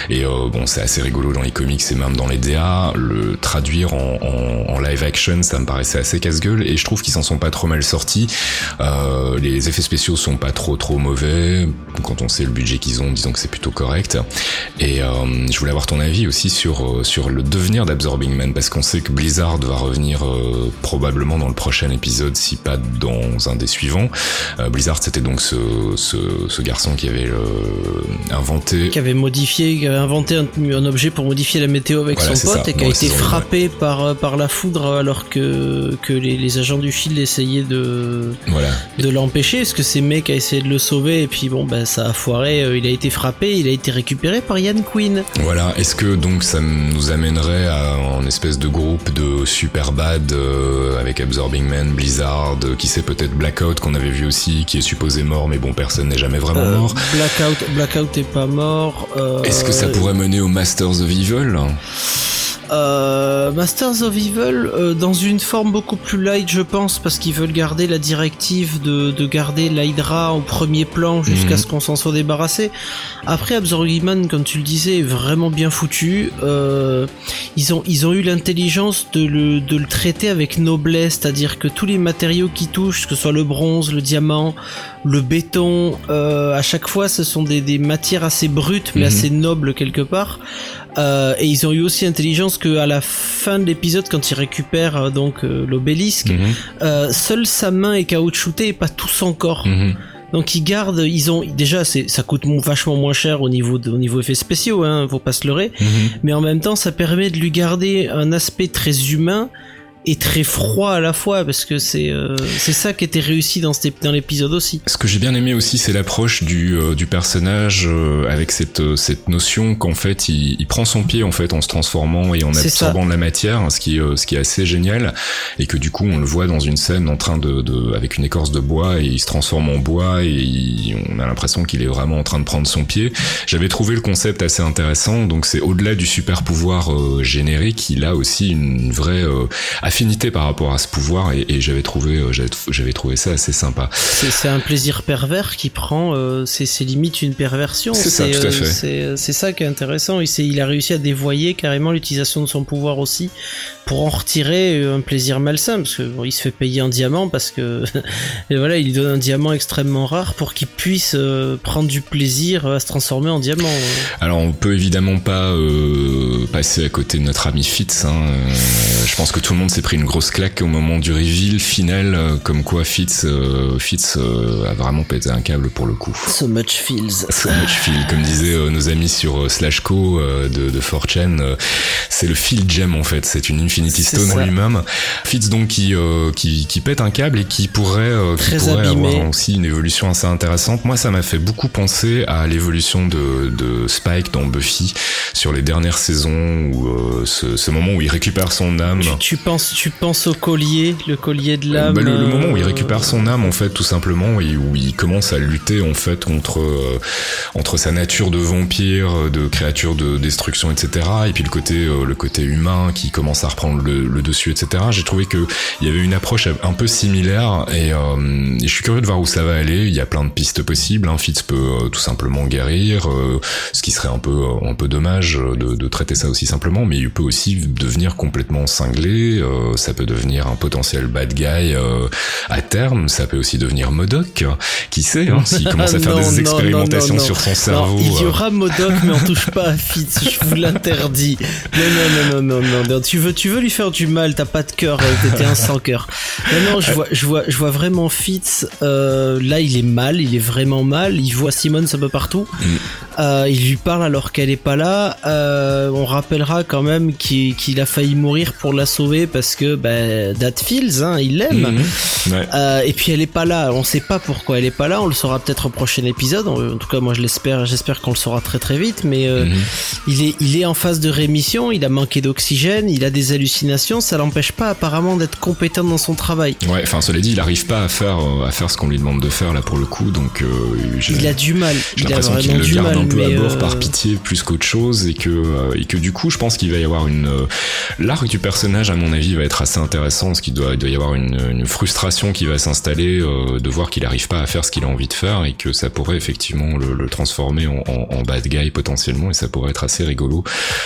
A: Et euh, bon, c'est assez rigolo dans les comics et même dans les DA. Le traduire en live action, ça me paraissait assez casse-gueule et je trouve qu'ils s'en sont pas trop mal sortis. Euh, les effets spéciaux sont pas trop trop mauvais. Quand on sait le budget qu'ils ont, disons que c'est plutôt correct. Et euh, je voulais avoir ton avis aussi sur, euh, sur le devenir d'Absorbing Man parce qu'on sait que Blizzard va revenir euh, probablement dans le prochain épisode, si pas dans un des suivants. Blizzard, c'était donc ce, ce, ce, garçon qui avait inventé,
C: qui avait modifié, qui avait inventé un, objet pour modifier la météo avec son pote et qui a été frappé par par la foudre alors que que les, les agents du Shield essayaient de
A: voilà.
C: de l'empêcher, parce que ces mecs a essayé de le sauver et puis bon ben ça a foiré. il a été frappé, il a été récupéré par Yann Quinn.
A: Voilà. Est-ce que donc ça nous amènerait à un espèce de groupe de super bad euh, avec Absorbing Man, Blizzard, euh, qui sait peut-être Blackout qu'on avait vu aussi, qui est supposé mort, mais bon personne n'est jamais vraiment euh, mort.
C: Blackout, Blackout est pas mort.
A: Est-ce que ça pourrait mener au Masters of Evil?
C: Euh, Masters of Evil euh, dans une forme beaucoup plus light je pense parce qu'ils veulent garder la directive de, de garder l'Hydra au premier plan jusqu'à mhm. ce qu'on s'en soit débarrassé. Après Absorgiman comme tu le disais est vraiment bien foutu. Euh, ils ont ils ont eu l'intelligence de le, de le traiter avec noblesse, c'est-à-dire que tous les matériaux qui touchent, que ce soit le bronze, le diamant, le béton, euh, à chaque fois ce sont des, des matières assez brutes mais mhm. assez nobles quelque part. Euh, et ils ont eu aussi intelligence que à la fin de l'épisode, quand ils récupèrent euh, donc euh, l'obélisque, mhm. seule sa main est caoutchoutée et pas tout son corps. Mhm. Donc ils gardent, ils ont déjà, ça coûte vachement moins cher au niveau de, au niveau effets spéciaux, hein, faut pas se leurrer. Mhm. Mais en même temps, ça permet de lui garder un aspect très humain et très froid à la fois parce que c'est euh, c'est ça qui était réussi dans cet dans l'épisode aussi.
A: Ce que j'ai bien aimé aussi c'est l'approche du euh, du personnage euh, avec cette cette notion qu'en fait il, il, prend son pied en fait en se transformant et en absorbant de la matière ce qui ce qui est assez génial et que du coup on le voit dans une scène en train de, de avec une écorce de bois et il se transforme en bois et on a l'impression qu'il est vraiment en train de prendre son pied. J'avais trouvé le concept assez intéressant donc c'est au-delà du super pouvoir générique, il a aussi une vraie affinité par rapport à ce pouvoir et, et j'avais trouvé euh, j'avais trouvé ça assez sympa.
C: C'est un plaisir pervers qui prend euh, c'est limite une perversion.
A: C'est ça tout à euh,
C: fait. C'est ça qui est intéressant. Il, il a réussi à dévoyer carrément l'utilisation de son pouvoir aussi pour en retirer un plaisir malsain parce que bon, il se fait payer un diamant parce que et voilà il lui donne un diamant extrêmement rare pour qu'il puisse euh, prendre du plaisir à se transformer en diamant.
A: Alors on peut évidemment pas euh, passer à côté de notre ami Fitz. Hein. Euh, je pense que tout le monde s'est pris une grosse claque au moment du reveal final, comme quoi Fitz Fitz a vraiment pété un câble pour le coup.
C: So much feels.
A: So much feels, comme disaient nos amis sur Slashco de, de 4chan, c'est le feel gem en fait. C'est une Infinity Stone en lui-même. Fitz donc qui, euh, qui, qui pète un câble et qui pourrait, euh, qui pourrait avoir aussi une évolution assez intéressante. Moi, ça m'a fait beaucoup penser à l'évolution de, de Spike dans Buffy sur les dernières saisons où euh, ce, ce, moment où il récupère son âme.
C: Tu, penses, tu penses au collier, le collier de l'âme.
A: Bah, le, moment où il récupère son âme en fait tout simplement et où il commence à lutter en fait contre entre sa nature de vampire, de créature de destruction, etc. Et puis le côté le côté humain qui commence à reprendre le, dessus, etc. J'ai trouvé que il y avait une approche un peu similaire et, euh, je suis curieux de voir où ça va aller. Il y a plein de pistes possibles. Hein. Fitz peut euh, tout simplement guérir, euh, ce qui serait un peu un peu dommage de, traiter ça aussi simplement, mais il peut aussi devenir complètement cinglé. Ça peut devenir un potentiel bad guy à terme. Ça peut aussi devenir Modoc. Qui sait hein, s'il commence à faire des expérimentations sur son cerveau.
C: il y aura Modoc, mais on touche pas à Fitz. Je vous l'interdis. Non, non, non, non, non, non. Tu veux, tu veux lui faire du mal, t'as pas de cœur, euh, t'étais un sans cœur. Non, non, je vois, je vois, je vois vraiment Fitz. Euh, là, il est mal, il est vraiment mal. Il voit Simone un peu partout. Mm. Euh, il lui parle alors qu'elle est pas là. Euh, on rappellera quand même qu'il a failli mourir pour la sauver parce que bah, That Feels, hein, il l'aime. Mm. Euh, et puis elle est pas là. On sait pas pourquoi elle est pas là. On le saura peut-être au prochain épisode. En tout cas, moi je l'espère. J'espère qu'on le saura très très vite. Mais mm. il est il est en phase de rémission. Il a manqué d'oxygène. Il a des hallucinations, ça l'empêche pas apparemment d'être compétent dans son travail.
A: Ouais, enfin cela dit, il arrive pas à faire à faire ce qu'on lui demande de faire là pour le coup, donc
C: il a du mal.
A: J'ai l'impression qu'il le garde un peu à bord par euh, pitié plus qu'autre chose et que euh, et que du coup, je pense qu'il va y avoir une l'arc du personnage à mon avis va être assez intéressant, parce qu'il doit il doit y avoir une, une frustration qui va s'installer de voir qu'il arrive pas à faire ce qu'il a envie de faire et que ça pourrait effectivement le, le transformer en, en, bad guy potentiellement et ça pourrait être assez rigolo.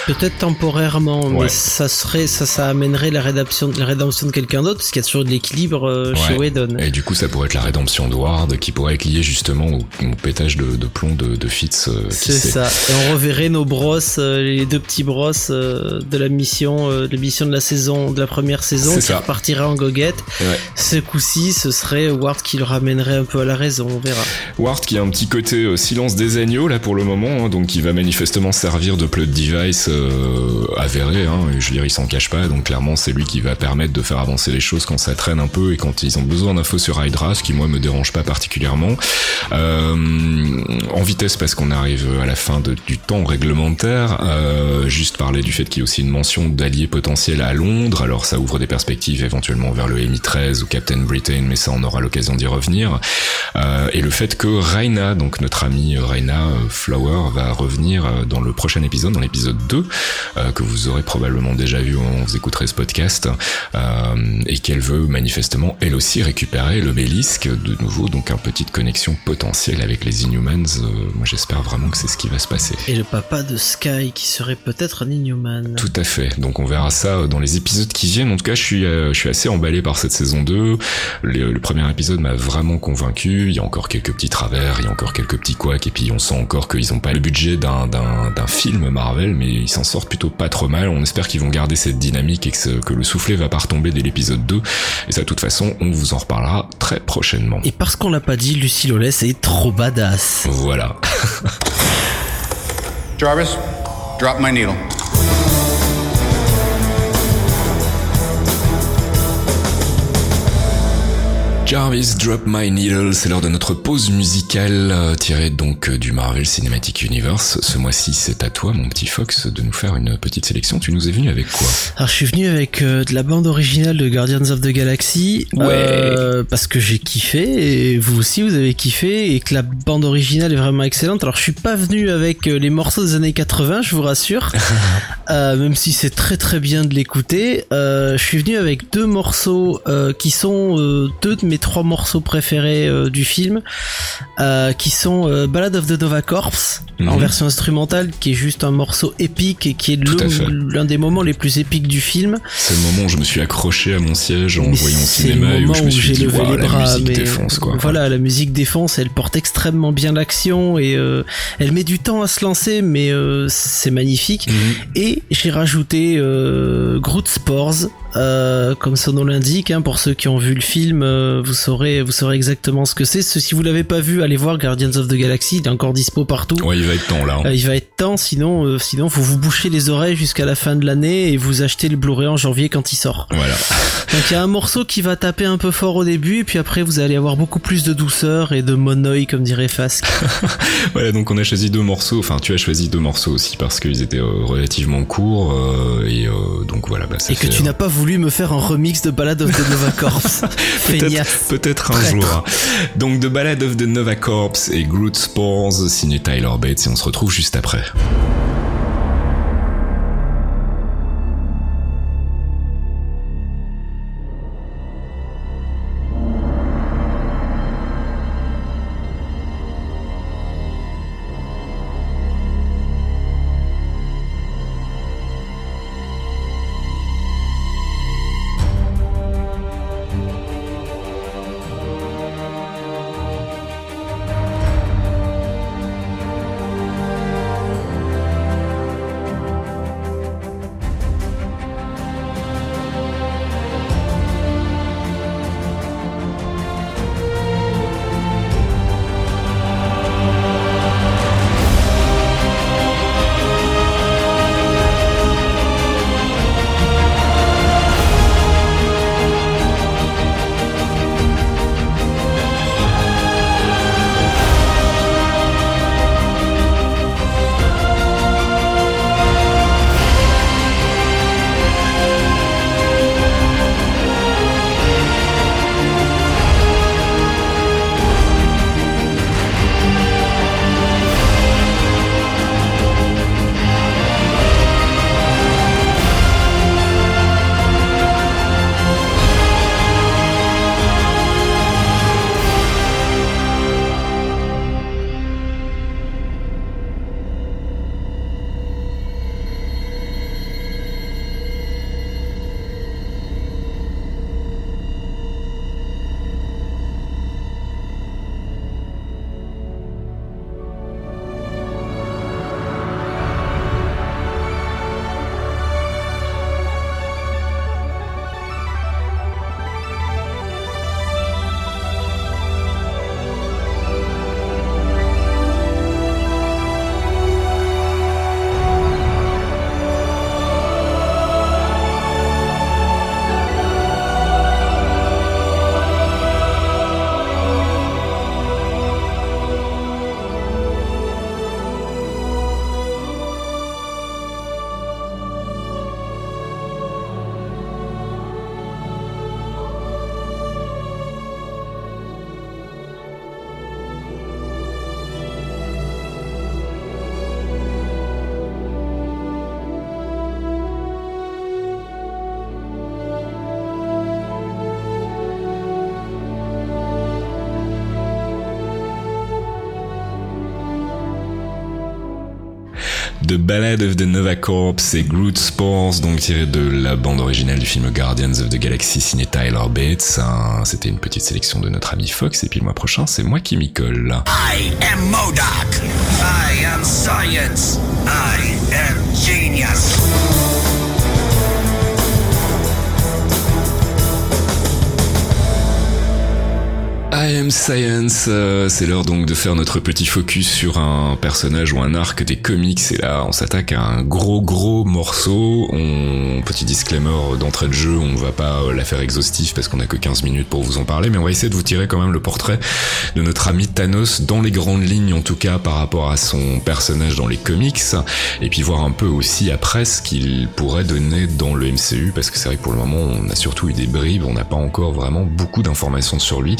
C: Peut-être temporairement, mais ça serait ça ça amènerait la rédemption, la rédemption de quelqu'un d'autre, parce qu'il y a toujours de l'équilibre euh, chez Whedon.
A: Et du coup, ça pourrait être la rédemption de Ward, qui pourrait être liée justement au, pétage de, plomb de, Fitz, euh,
C: C'est ça. Et on reverrait nos brosses, les deux petits brosses de la mission, de l'émission de la saison, de la première saison, qui repartira en goguette. Ce coup-ci, ce serait Ward qui le ramènerait un peu à la raison. On verra.
A: Ward qui a un petit côté silence des agneaux là pour le moment, hein, donc qui va manifestement servir de plot device avéré. Hein, je veux dire, il s'en cache pas. Donc clairement, c'est lui qui va permettre de faire avancer les choses quand ça traîne un peu et quand ils ont besoin d'infos sur Hydra, ce qui moi me dérange pas particulièrement. Euh, en vitesse parce qu'on arrive à la fin du temps réglementaire. Euh, juste parler du fait qu'il y a aussi une mention d'alliés potentiels à Londres. Alors ça ouvre des perspectives éventuellement vers le MI13 ou Captain Britain, mais ça on aura l'occasion d'y revenir. Euh, et le fait que Raina, donc notre amie Raina Flower, va revenir dans le prochain épisode, dans l'épisode 2, que vous aurez probablement déjà vu au moment où vous écouterez ce podcast, et qu'elle veut manifestement elle aussi récupérer l'obélisque de nouveau, donc un petite connexion potentielle avec les Inhumans. Euh, moi j'espère vraiment que c'est ce qui va se passer.
C: Et le papa de Sky qui serait peut-être un Inhuman.
A: Tout à fait. Donc on verra ça dans les épisodes qui viennent. En tout cas, je suis, euh, je suis assez emballé par cette saison 2. Le, premier épisode m'a vraiment convaincu. Il y a encore quelques petits travers, il y a encore quelques petits couacs, et puis on sent encore qu'ils ont pas le budget d'un, d'un, d'un film Marvel, mais ils s'en sortent plutôt pas trop mal. On espère qu'ils vont garder cette dynamique et que, que le soufflet va pas retomber dès l'épisode 2. Et ça, de toute façon, on vous en reparlera très prochainement.
C: Et parce qu'on l'a pas dit, Lucie Lawless est trop badass.
A: Voilà.
E: Jarvis, drop my needle.
A: Jarvis Drop My Needle, c'est l'heure de notre pause musicale euh, tirée donc euh, du Marvel Cinematic Universe. Ce mois-ci, c'est à toi, mon petit Fox, de nous faire une petite sélection. Tu nous es venu avec quoi?
C: Alors, je suis venu avec euh, de la bande originale de Guardians of the Galaxy.
A: Ouais.
C: parce que j'ai kiffé et vous aussi vous avez kiffé et que la bande originale est vraiment excellente. Alors, je suis pas venu avec les morceaux des années 80, je vous rassure. même si c'est très très bien de l'écouter. je suis venu avec deux morceaux qui sont deux de mes trois morceaux préférés euh, du film, euh, qui sont euh, Ballad of the Nova Corps en mhm. version instrumentale, qui est juste un morceau épique et qui est l'un des moments les plus épiques du film.
A: C'est le moment où je me suis accroché à mon siège en voyant le cinéma et où je me suis dit, levé les bras, la musique défonce quoi.
C: Voilà, la musique défonce, elle porte extrêmement bien l'action et elle met du temps à se lancer, mais c'est magnifique. Mhm. Et j'ai rajouté Groot Spores, comme son nom l'indique, hein, pour ceux qui ont vu le film, vous saurez, vous saurez exactement ce que c'est. Si vous l'avez pas vu, allez voir Guardians of the Galaxy. Il est encore dispo partout.
A: Ouais, il va être temps là. Hein.
C: Euh, il va être temps. Sinon, euh, sinon, faut vous boucher les oreilles jusqu'à la fin de l'année et vous acheter le Blu-ray en janvier quand il sort.
A: Voilà.
C: donc il y a un morceau qui va taper un peu fort au début et puis après vous allez avoir beaucoup plus de douceur et de monoï comme dirait Fask.
A: voilà, donc on a choisi deux morceaux. Enfin, tu as choisi deux morceaux aussi parce qu'ils étaient euh, relativement courts et donc voilà. Bah,
C: et que tu n'as pas voulu me faire un remix de Ballad of the Nova Corps.
A: Peut-être un jour. Donc The Ballad of the Nova Corps et Groot Spores signé Tyler Bates et on se retrouve juste après. The Ballad of the Nova Corps et Groot Spores, donc tiré de la bande originale du film Guardians of the Galaxy signé Tyler Bates. C'était une petite sélection de notre ami Fox et puis le mois prochain c'est moi qui m'y colle.
F: I am Modoc. I am science. I am genius.
A: I am Science, euh, c'est l'heure donc de faire notre petit focus sur un personnage ou un arc des comics et là on s'attaque à un gros gros morceau. On petit disclaimer d'entrée de jeu, on va pas euh, la faire exhaustive parce qu'on a que 15 minutes pour vous en parler, mais on va essayer de vous tirer quand même le portrait de notre ami Thanos dans les grandes lignes en tout cas par rapport à son personnage dans les comics et puis voir un peu aussi après ce qu'il pourrait donner dans le MCU parce que c'est vrai que pour le moment on a surtout eu des bribes, on n'a pas encore vraiment beaucoup d'informations sur lui.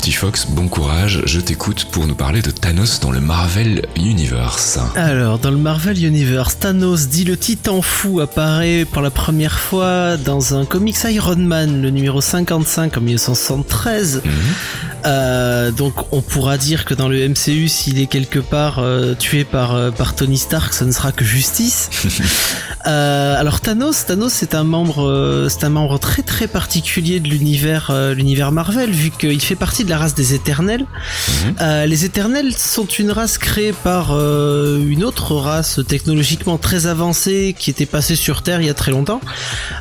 A: Petit Fox, bon courage, je t'écoute pour nous parler de Thanos dans le Marvel Universe.
C: Alors, dans le Marvel Universe, Thanos, dit le titan fou, apparaît pour la première fois dans un comics Iron Man, le numéro 55 en 1973.
A: Mhm.
C: Euh, donc on pourra dire que dans le MCU, s'il est quelque part euh, tué par, euh, par Tony Stark, ce ne sera que justice. Alors Thanos, Thanos c'est un membre, c'est un membre très très particulier de l'univers, l'univers Marvel, vu qu'il fait partie de la race des Éternels. Euh, les Éternels sont une race créée par euh, une autre race technologiquement très avancée qui était passée sur Terre il y a très longtemps.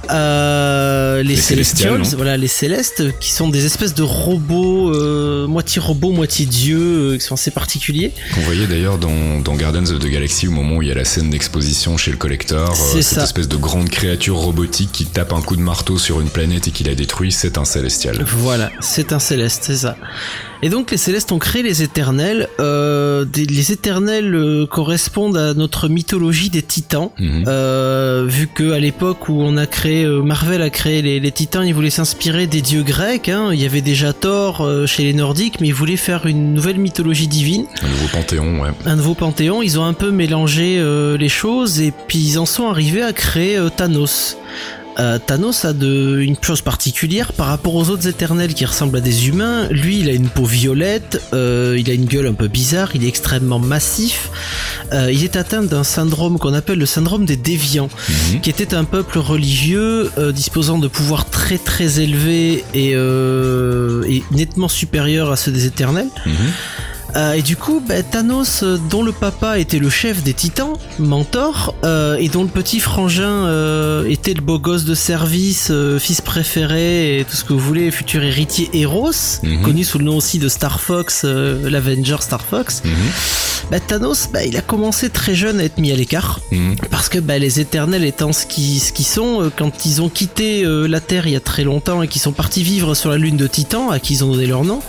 C: Euh, les,
A: Les
C: Celestials, voilà, les Célestes, qui sont des espèces de robots, moitié robots, moitié dieux, qui sont assez particuliers.
A: Qu'on voyait d'ailleurs dans, dans Guardians of the Galaxy au moment où il y a la scène d'exposition chez le collector.
C: C'est
A: cette
C: ça.
A: espèce de grande créature robotique qui tape un coup de marteau sur une planète et qui la détruit, c'est un célestial.
C: Voilà, c'est un céleste, c'est ça. Et donc les célestes ont créé les éternels. Euh, des- les éternels euh, correspondent à notre mythologie des titans.
A: Mhm.
C: Euh, vu que à l'époque où on a créé, Marvel a créé les, les titans, ils voulaient s'inspirer des dieux grecs. Hein. Il y avait déjà Thor chez les Nordiques, mais ils voulaient faire une nouvelle mythologie divine
A: Un nouveau panthéon, ouais.
C: un nouveau panthéon, ils ont un peu mélangé les choses et puis ils en sont arrivés à créer Thanos. Euh, Thanos a de, une chose particulière par rapport aux autres éternels qui ressemblent à des humains. Lui, il a une peau violette, euh, il a une gueule un peu bizarre, il est extrêmement massif. Euh, il est atteint d'un syndrome qu'on appelle le syndrome des déviants,
A: Mhm.
C: qui était un peuple religieux disposant de pouvoirs très très élevés et, et nettement supérieurs à ceux des éternels.
A: Mhm.
C: Euh, et du coup, bah, Thanos, euh, dont le papa était le chef des Titans, Mentor, euh, et dont le petit frangin euh, était le beau gosse de service, fils préféré et tout ce que vous voulez, futur héritier Eros,
A: Mhm.
C: connu sous le nom aussi de Star Fox, l'Avenger Star Fox.
A: Mhm.
C: Bah, Thanos, bah, il a commencé très jeune à être mis à l'écart.
A: Mhm.
C: Parce que bah, les éternels étant ce qu'ils ce sont, quand ils ont quitté la Terre il y a très longtemps et qu'ils sont partis vivre sur la lune de Titan, à qui ils ont donné leur nom.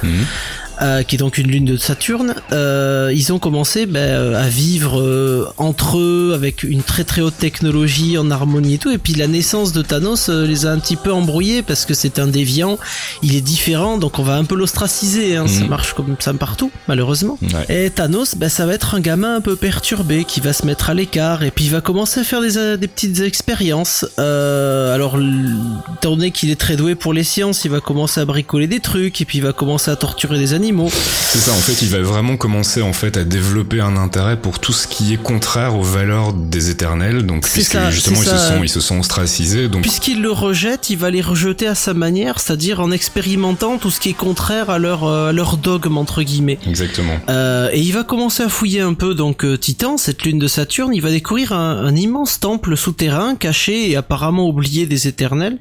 C: Euh, qui est donc une lune de Saturne, euh, ils ont commencé bah, euh, à vivre entre eux avec une très très haute technologie en harmonie et tout. Et puis la naissance de Thanos les a un petit peu embrouillés parce que c'est un déviant, il est différent, donc on va un peu l'ostraciser. Hein, Ça
A: Mhm.
C: marche comme ça partout, malheureusement.
A: Ouais.
C: Et Thanos, bah, ça va être un gamin un peu perturbé qui va se mettre à l'écart et puis il va commencer à faire des, des petites expériences. Euh, alors, étant donné qu'il est très doué pour les sciences, il va commencer à bricoler des trucs et puis il va commencer à torturer des animaux.
A: C'est ça, en fait, il va vraiment commencer en fait à développer un intérêt pour tout ce qui est contraire aux valeurs des éternels. Donc, puisque
C: ça,
A: justement ils se sont ils se sont ostracisés. Donc,
C: Puisqu'il le rejette, il va les rejeter à sa manière, c'est-à-dire en expérimentant tout ce qui est contraire à leur, euh, à leur dogme entre guillemets.
A: exactement.
C: Euh, et il va commencer à fouiller un peu donc euh, Titan, cette lune de Saturne. Il va découvrir un, un immense temple souterrain caché et apparemment oublié des Éternels.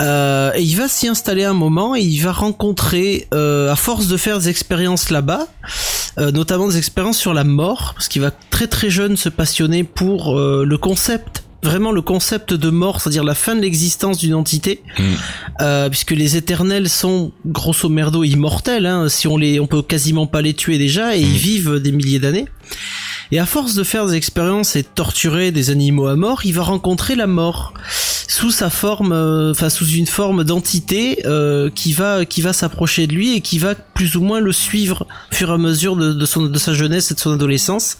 C: Euh, et il va s'y installer un moment et il va rencontrer, euh, à force de faire des expériences là-bas, euh, notamment des expériences sur la mort, parce qu'il va très très jeune se passionner pour euh, le concept, vraiment le concept de mort, c'est-à-dire la fin de l'existence d'une entité,
A: Mm.
C: euh, puisque les éternels sont grosso merdo immortels, hein, si on les, on peut quasiment pas les tuer déjà, et ils vivent des milliers d'années. Et à force de faire des expériences et de torturer des animaux à mort, il va rencontrer la mort sous sa forme, euh, enfin sous une forme d'entité euh, qui va qui va s'approcher de lui et qui va plus ou moins le suivre au fur et à mesure de, de son de sa jeunesse et de son adolescence.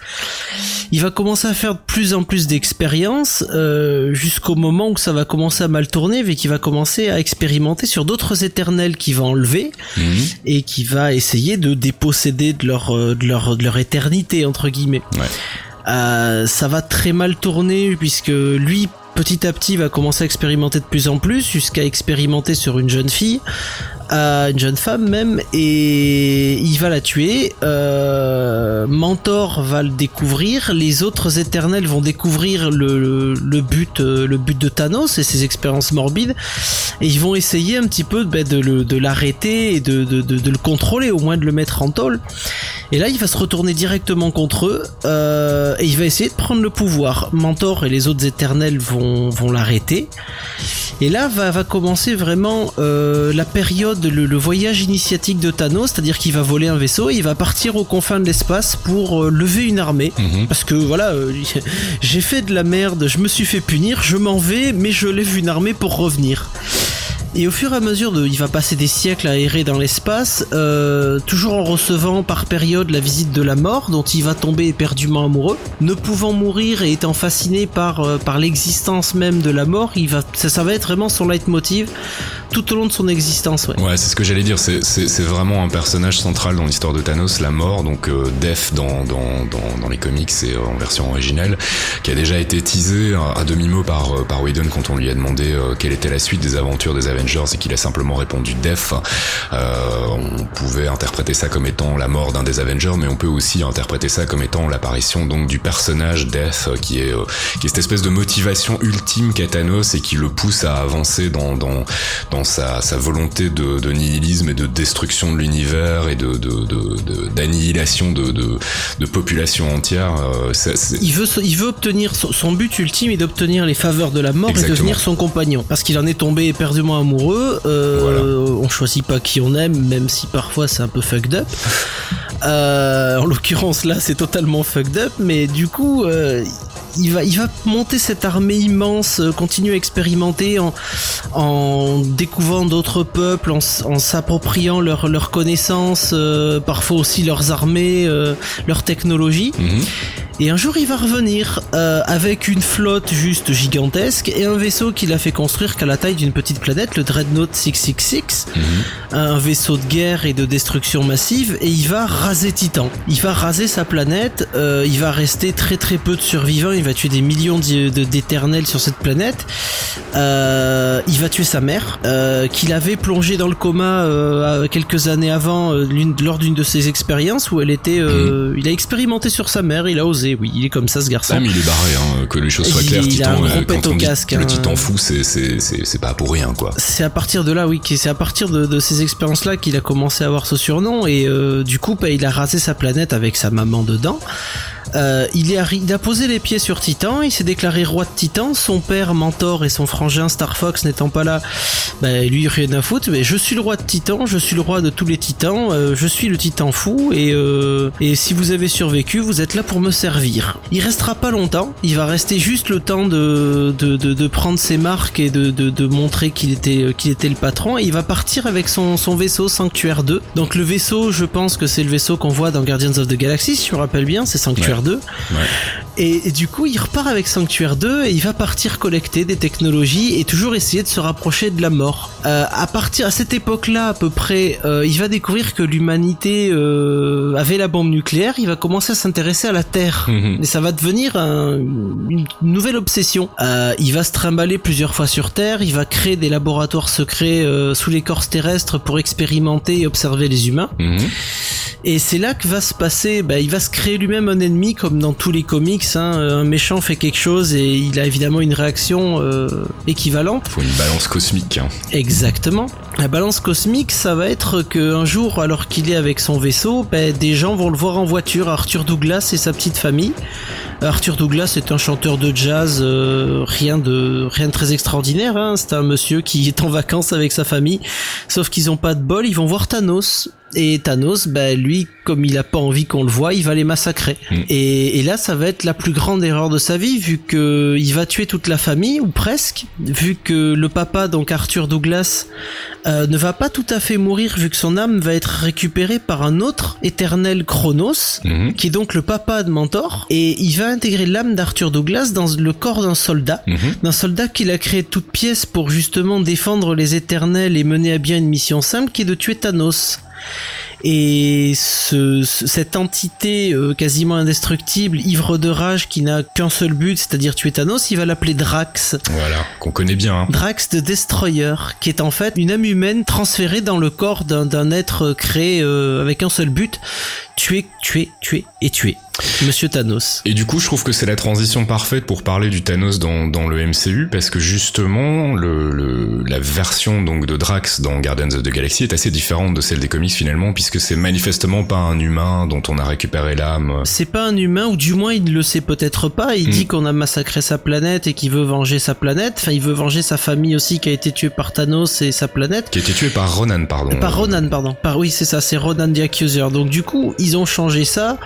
C: Il va commencer à faire de plus en plus d'expériences euh, jusqu'au moment où ça va commencer à mal tourner, vu qu'il va commencer à expérimenter sur d'autres éternels qu'il va enlever
A: Mhm.
C: et qui va essayer de déposséder de leur euh, de leur de leur éternité entre guillemets. Euh, ça va très mal tourner puisque lui petit à petit va commencer à expérimenter de plus en plus jusqu'à expérimenter sur une jeune fille à une jeune femme même et il va la tuer. Euh, Mentor va le découvrir. Les autres éternels vont découvrir le, le, but euh, le but de Thanos et ses expériences morbides et ils vont essayer un petit peu bah, de, de l'arrêter et de, de, de, le contrôler au moins de le mettre en tôle. Et là il va se retourner directement contre eux euh, et il va essayer de prendre le pouvoir. Mentor et les autres éternels vont vont l'arrêter. Et là va, va commencer vraiment euh, la période, le, voyage initiatique de Thanos, c'est-à-dire qu'il va voler un vaisseau et il va partir aux confins de l'espace pour euh, lever une armée.
A: Mhm.
C: Parce que voilà, euh, j'ai fait de la merde, je me suis fait punir, je m'en vais, mais je lève une armée pour revenir. Et au fur et à mesure de, il va passer des siècles à errer dans l'espace, euh, toujours en recevant par période la visite de la mort, dont il va tomber éperdument amoureux. Ne pouvant mourir et étant fasciné par euh, par l'existence même de la mort, il va, ça, ça va être vraiment son leitmotiv tout au long de son existence. Ouais,
A: ouais c'est ce que j'allais dire. C'est vraiment un personnage central dans l'histoire de Thanos, la mort. Donc euh, Def dans dans dans, dans les comics et en version originale, qui a déjà été teasé à, demi mot par euh, par Whedon quand on lui a demandé quelle était la suite des aventures des Avengers et qu'il a simplement répondu Def, euh, on pouvait interpréter ça comme étant la mort d'un des Avengers, mais on peut aussi interpréter ça comme étant l'apparition donc du personnage Death, qui est euh, qui est cette espèce de motivation ultime qu'a Thanos et qui le pousse à avancer dans dans dans sa, sa volonté de, de nihilisme et de destruction de l'univers et de d'annihilation de, de, de, de populations entières. Euh,
C: il veut il veut obtenir son but ultime est d'obtenir les faveurs de la mort et devenir son compagnon parce qu'il en est tombé éperdument amoureux. Euh, On choisit pas qui on aime, même si parfois c'est un peu fucked up. Euh, en l'occurrence là, c'est totalement fucked up, mais du coup. Euh, il va, il va monter cette armée immense, euh, continuer à expérimenter en, en découvrant d'autres peuples, en, s'appropriant leurs leur connaissances, euh, parfois aussi leurs armées, euh, leur technologie.
A: Mhm.
C: Et un jour, il va revenir euh, avec une flotte juste gigantesque et un vaisseau qu'il a fait construire qu'à la taille d'une petite planète, le Dreadnought 666,
A: Mhm.
C: un vaisseau de guerre et de destruction massive. Et il va raser Titan. Il va raser sa planète. euh, il va rester très très peu de survivants. Il va tuer des millions d'éternels sur cette planète. Euh, il va tuer sa mère, qu'il avait plongé dans le coma quelques années avant, lors d'une de ses expériences où elle était. euh, Il a expérimenté sur sa mère. Il a osé. Oui, il est comme ça ce garçon.
A: Ah, mais il est barré, hein, que les choses soient
C: Il-
A: claires.
C: il a un
A: Titan,
C: gros
A: euh,
C: pet au casque,
A: le
C: hein.
A: Titan fou, c'est pas pour rien, quoi.
C: c'est à partir de là, oui, c'est à partir de, de ces expériences-là qu'il a commencé à avoir ce surnom et euh, du coup, bah, il a rasé sa planète avec sa maman dedans. Euh, il, arri- il a posé les pieds sur Titan, il s'est déclaré roi de Titan. Son père, Mentor et son frangin Star Fox n'étant pas là, bah, lui rien à foutre. Mais je suis le roi de Titan, je suis le roi de tous les Titans, euh, je suis le Titan fou et euh, et si vous avez survécu, vous êtes là pour me servir. Il restera pas longtemps, il va rester juste le temps de de, de, de prendre ses marques et de, de, montrer qu'il était qu'il était le patron. Et il va partir avec son son vaisseau Sanctuaire 2. Donc le vaisseau, je pense que c'est le vaisseau qu'on voit dans Guardians of the Galaxy, si je me rappelle bien, c'est Sanctuaire 2.
A: Ouais.
C: Et, et du coup, il repart avec Sanctuaire 2 et il va partir collecter des technologies et toujours essayer de se rapprocher de la mort. Euh, à partir à cette époque-là, à peu près, euh, il va découvrir que l'humanité euh, avait la bombe nucléaire. Il va commencer à s'intéresser à la Terre
A: Mhm.
C: et ça va devenir un- une nouvelle obsession. Il va se trimballer plusieurs fois sur Terre. Il va créer des laboratoires secrets sous l'écorce terrestre pour expérimenter et observer les humains.
A: Mhm.
C: Et c'est là que va se passer, bah, il va se créer lui-même un ennemi comme dans tous les comics. Hein. Un méchant fait quelque chose et il a évidemment une réaction euh, équivalente.
A: Faut une balance cosmique. hein.
C: Exactement. La balance cosmique, ça va être qu'un jour, alors qu'il est avec son vaisseau, bah, des gens vont le voir en voiture, Arthur Douglas et sa petite famille. Arthur Douglas est un chanteur de jazz, euh, rien de rien de très extraordinaire. Hein. C'est un monsieur qui est en vacances avec sa famille, sauf qu'ils ont pas de bol, ils vont voir Thanos. Et Thanos, bah, lui, comme il a pas envie qu'on le voit, il va les massacrer.
A: Mm.
C: Et, et là, ça va être la plus grande erreur de sa vie, vu que il va tuer toute la famille ou presque, vu que le papa, donc Arthur Douglas, euh, ne va pas tout à fait mourir, vu que son âme va être récupérée par un autre éternel Chronos,
A: Mhm.
C: qui est donc le papa de Mentor, et il va intégrer l'âme d'Arthur Douglas dans le corps d'un soldat,
A: Mhm.
C: d'un soldat qu'il a créé de toutes pièces pour justement défendre les éternels et mener à bien une mission simple qui est de tuer Thanos. Et ce, ce- cette entité euh, quasiment indestructible, ivre de rage, qui n'a qu'un seul but, c'est-à-dire tuer Thanos, il va l'appeler Drax.
A: Voilà, qu'on connaît bien. hein.
C: Drax de Destroyer, qui est en fait une âme humaine transférée dans le corps d'un être créé euh, avec un seul but, tuer, tuer, tuer et tuer. Monsieur Thanos.
A: Et du coup, je trouve que c'est la transition parfaite pour parler du Thanos dans, dans le MCU, parce que justement, le, le- la version donc de Drax dans Guardians of the Galaxy est assez différente de celle des comics finalement, puisque c'est manifestement pas un humain dont on a récupéré l'âme.
C: C'est pas un humain, ou du moins il ne le sait peut-être pas. Il
A: Mm.
C: dit qu'on a massacré sa planète et qu'il veut venger sa planète. Enfin, il veut venger sa famille aussi qui a été tuée par Thanos et sa planète.
A: Qui a été tué par Ronan, pardon.
C: Par Ronan, pardon. Par oui, c'est ça, c'est Ronan the Accuser. Donc du coup, ils ont changé ça.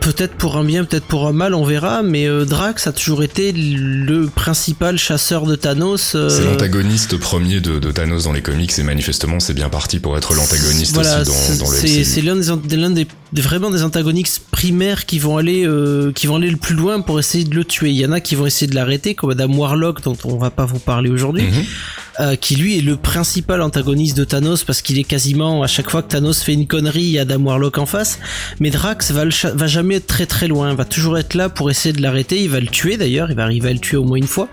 C: Peut-être pour un bien, peut-être pour un mal, on verra. Mais euh, Drax a toujours été le principal chasseur de Thanos. euh,
A: C'est l'antagoniste premier de, de Thanos dans les comics et manifestement c'est bien parti pour être l'antagoniste
C: Voilà,
A: aussi
C: c'est-
A: dans, dans le
C: c'est l'un des, l'un des des- vraiment des antagonistes primaires qui vont aller euh, qui vont aller le plus loin pour essayer de le tuer. Il y en a qui vont essayer de l'arrêter, comme Madame Warlock dont on va pas vous parler aujourd'hui,
A: Mhm.
C: Euh, qui lui est le principal antagoniste de Thanos parce qu'il est quasiment à chaque fois que Thanos fait une connerie, il y a Adam Warlock en face. Mais Drax va le cha- va jamais être très très loin, va toujours être là pour essayer de l'arrêter. Il va le tuer d'ailleurs, il va arriver à le tuer au moins une fois.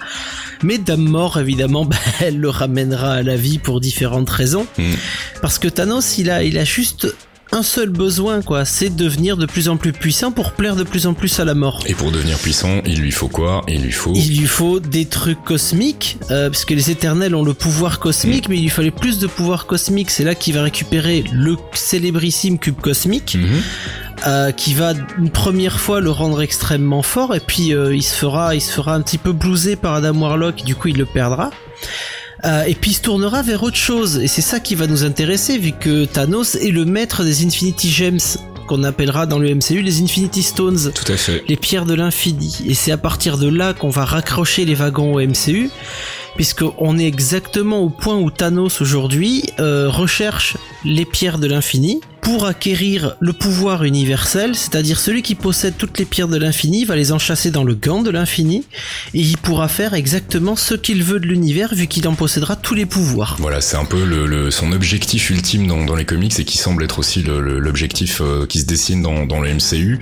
C: Mais Dame Mort évidemment, bah, elle le ramènera à la vie pour différentes raisons.
A: Mhm.
C: Parce que Thanos, il a, il a juste un seul besoin, quoi, c'est de devenir de plus en plus puissant pour plaire de plus en plus à la mort.
A: Et pour devenir puissant, il lui faut quoi? Il lui faut...
C: Il lui faut des trucs cosmiques, euh, parce que les éternels ont le pouvoir cosmique, mais il lui fallait plus de pouvoir cosmique. C'est là qu'il va récupérer le célébrissime cube cosmique,
A: Mhm.
C: euh, qui va une première fois le rendre extrêmement fort, et puis euh, il se fera, il se fera un petit peu blouser par Adam Warlock, du coup il le perdra. Euh, et puis il se tournera vers autre chose, et c'est ça qui va nous intéresser, vu que Thanos est le maître des Infinity Gems, qu'on appellera dans le MCU les Infinity Stones
A: Tout à fait.
C: les pierres de l'infini. Et c'est à partir de là qu'on va raccrocher les wagons au MCU, puisqu'on est exactement au point où Thanos aujourd'hui euh, recherche les pierres de l'infini pour acquérir le pouvoir universel, c'est-à-dire celui qui possède toutes les pierres de l'infini va les enchasser dans le gant de l'infini, et il pourra faire exactement ce qu'il veut de l'univers vu qu'il en possédera tous les pouvoirs.
A: Voilà, c'est un peu le, le- son objectif ultime dans, dans les comics et qui semble être aussi l'objectif euh, qui se dessine dans, dans le MCU.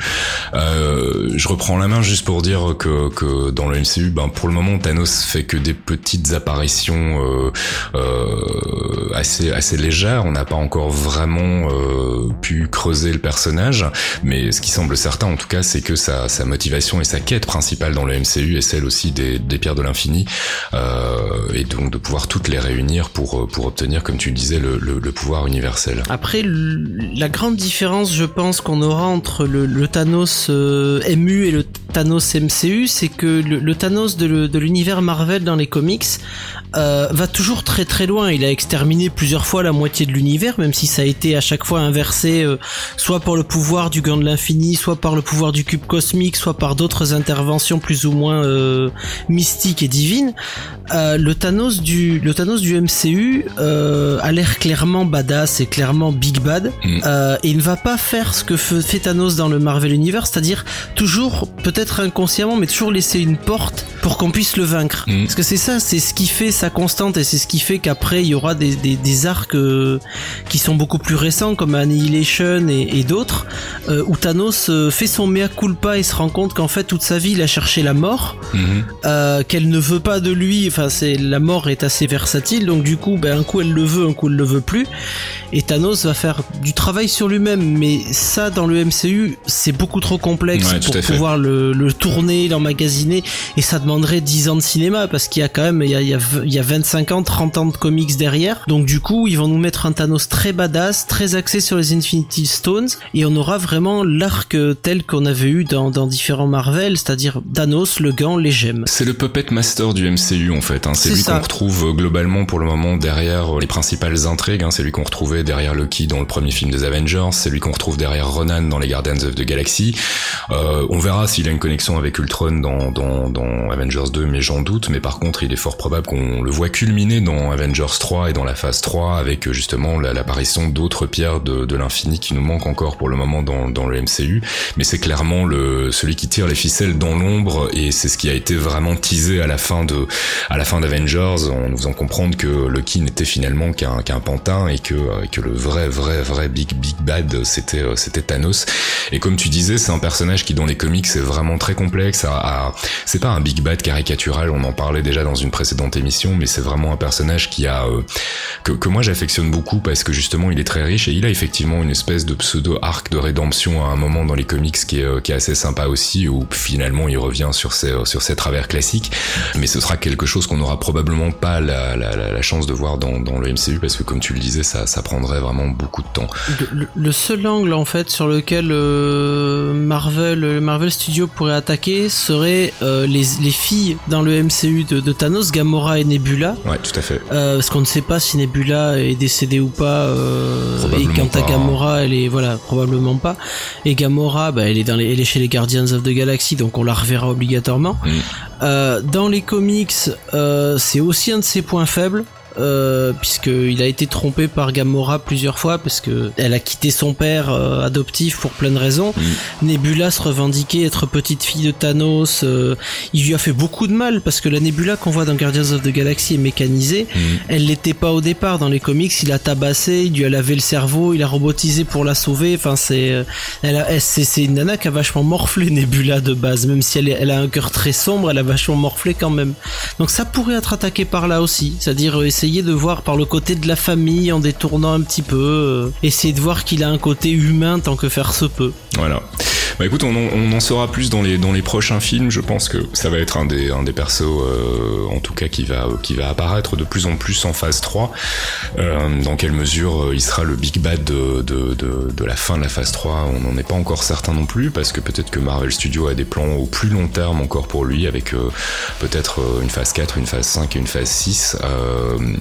A: Euh, je reprends la main juste pour dire que, que dans le MCU, ben pour le moment, Thanos fait que des petites apparitions euh, euh, assez assez légères. On n'a pas encore vraiment euh, pu creuser le personnage, mais ce qui semble certain, en tout cas, c'est que sa, motivation et sa quête principale dans le MCU est celle aussi des, des pierres de l'infini, euh, et donc de pouvoir toutes les réunir pour pour obtenir, comme tu le disais, le, pouvoir universel.
C: Après, la grande différence, je pense, qu'on aura entre le, le Thanos euh, MU et le Thanos MCU, c'est que le, Thanos de l'univers Marvel dans les comics euh, va toujours très très loin. Il a exterminé plusieurs fois la moitié de l'univers, même si ça a été à chaque fois inversé, euh, soit par le pouvoir du gant de l'infini, soit par le pouvoir du cube cosmique, soit par d'autres interventions plus ou moins euh, mystiques et divines. Euh, le Thanos du le Thanos du MCU euh, a l'air clairement badass et clairement big bad
A: Mm.
C: euh, et il ne va pas faire ce que fait Thanos dans le Marvel Universe, c'est-à-dire toujours peut-être inconsciemment mais toujours laisser une porte pour qu'on puisse le vaincre.
A: Mm.
C: Parce que c'est ça, c'est ce qui fait sa constante et c'est ce qui fait qu'après il y aura des, des, des arcs euh, qui sont beaucoup plus récents comme Annihilation et, et d'autres euh, où Thanos euh, fait son mea culpa et se rend compte qu'en fait toute sa vie il a cherché la mort
A: Mhm.
C: qu'elle ne veut pas de lui. Enfin, c'est la mort est assez versatile, donc du coup, ben un coup elle le veut, un coup elle le veut plus. Et Thanos va faire du travail sur lui-même, mais ça dans le MCU c'est beaucoup trop complexe
A: Ouais,
C: pour pouvoir le, le tourner, l'emmagasiner, et ça demanderait 10 ans de cinéma parce qu'il y a quand même il y a, il y, a, v- il y a 25 ans, 30 ans de comics derrière. Donc du coup, ils vont nous mettre un Thanos très badass, très axé sur les Infinity Stones, et on aura vraiment l'arc tel qu'on avait eu dans, dans différents Marvel, c'est-à-dire Thanos, le gant, les gemmes.
A: C'est le puppet master du MCU en fait. Hein. C'est lui qu'on retrouve euh, globalement pour le moment derrière euh, les principales intrigues. Hein. C'est lui qu'on retrouvait derrière Loki dans le premier film des Avengers. C'est lui qu'on retrouve derrière Ronan dans les Guardians of the Galaxy. Euh, on verra s'il a une connexion avec Ultron dans, dans, dans Avengers 2, mais j'en doute. Mais par contre, il est fort probable qu'on le voit culminer dans Avengers 3 et dans la phase phase 3 avec justement l'apparition d'autres pierres de, l'infini qui nous manquent encore pour le moment dans, le MCU. Mais c'est clairement le celui qui tire les ficelles dans l'ombre et c'est ce qui a été vraiment teasé à la fin de à la fin d'Avengers en nous faisant comprendre que Loki n'était finalement qu'un qu'un pantin et que que le vrai vrai vrai big big bad c'était c'était Thanos. Et comme tu disais, c'est un personnage qui dans les comics est vraiment très complexe. À, c'est pas un big bad caricatural, on en parlait déjà dans une précédente émission, mais c'est vraiment un personnage qui a euh, que, moi j'affectionne beaucoup parce que justement il est très riche et il a effectivement une espèce de pseudo arc de rédemption à un moment dans les comics qui est, euh, qui est assez sympa aussi où finalement il revient sur ses sur ses travers classiques. Mais ce sera quelque chose qu'on n'aura probablement pas la, chance de voir dans, le MCU parce que comme tu le disais, ça prendrait vraiment beaucoup de temps.
C: Le, seul angle en fait sur lequel euh, Marvel Marvel Studios pourrait attaquer serait les, les filles dans le MCU de, de Thanos, Gamora et Nebula.
A: Ouais, tout à fait.
C: Euh, parce qu'on ne sait pas si Nebula est décédée ou pas. Euh, et quant à Gamora, elle est voilà probablement pas. Et Gamora, bah, elle est dans les, elle est chez les Guardians of the Galaxy, donc on la reverra obligatoirement. Mm. Euh, dans les comics, c'est aussi un de ses points faibles euh, puisqu'il a été trompé par Gamora plusieurs fois parce que elle a quitté son père euh, adoptif pour plein de raisons. Mm. Nebula se revendiquait être petite fille de Thanos. Euh, il lui a fait beaucoup de mal parce que la Nebula qu'on voit dans Guardians of the Galaxy est mécanisée. Mm. Elle l'était pas au départ dans les comics. Il a tabassé, il lui a lavé le cerveau, il a robotisé pour la sauver. Enfin c'est, euh, elle, c'est, une nana qui a vachement morflé Nebula de base, même si elle, elle a un cœur très sombre, elle a vachement morflé quand même. Donc ça pourrait être attaqué par là aussi, c'est-à-dire essayer de voir par le côté de la famille en détournant un petit peu, euh, essayer de voir qu'il a un côté humain tant que faire se peut.
A: Voilà. Bah écoute, on, on, en saura plus dans les dans les prochains films. Je pense que ça va être un des un des persos, euh, en tout cas qui va qui va apparaître de plus en plus en phase 3. Euh, dans quelle mesure euh, il sera le big bad de, de, de, de la fin de la phase 3 On n'en est pas encore certain non plus parce que peut-être que Marvel Studios a des plans au plus long terme encore pour lui avec euh, peut-être une phase 4, une phase 5 et une phase 6.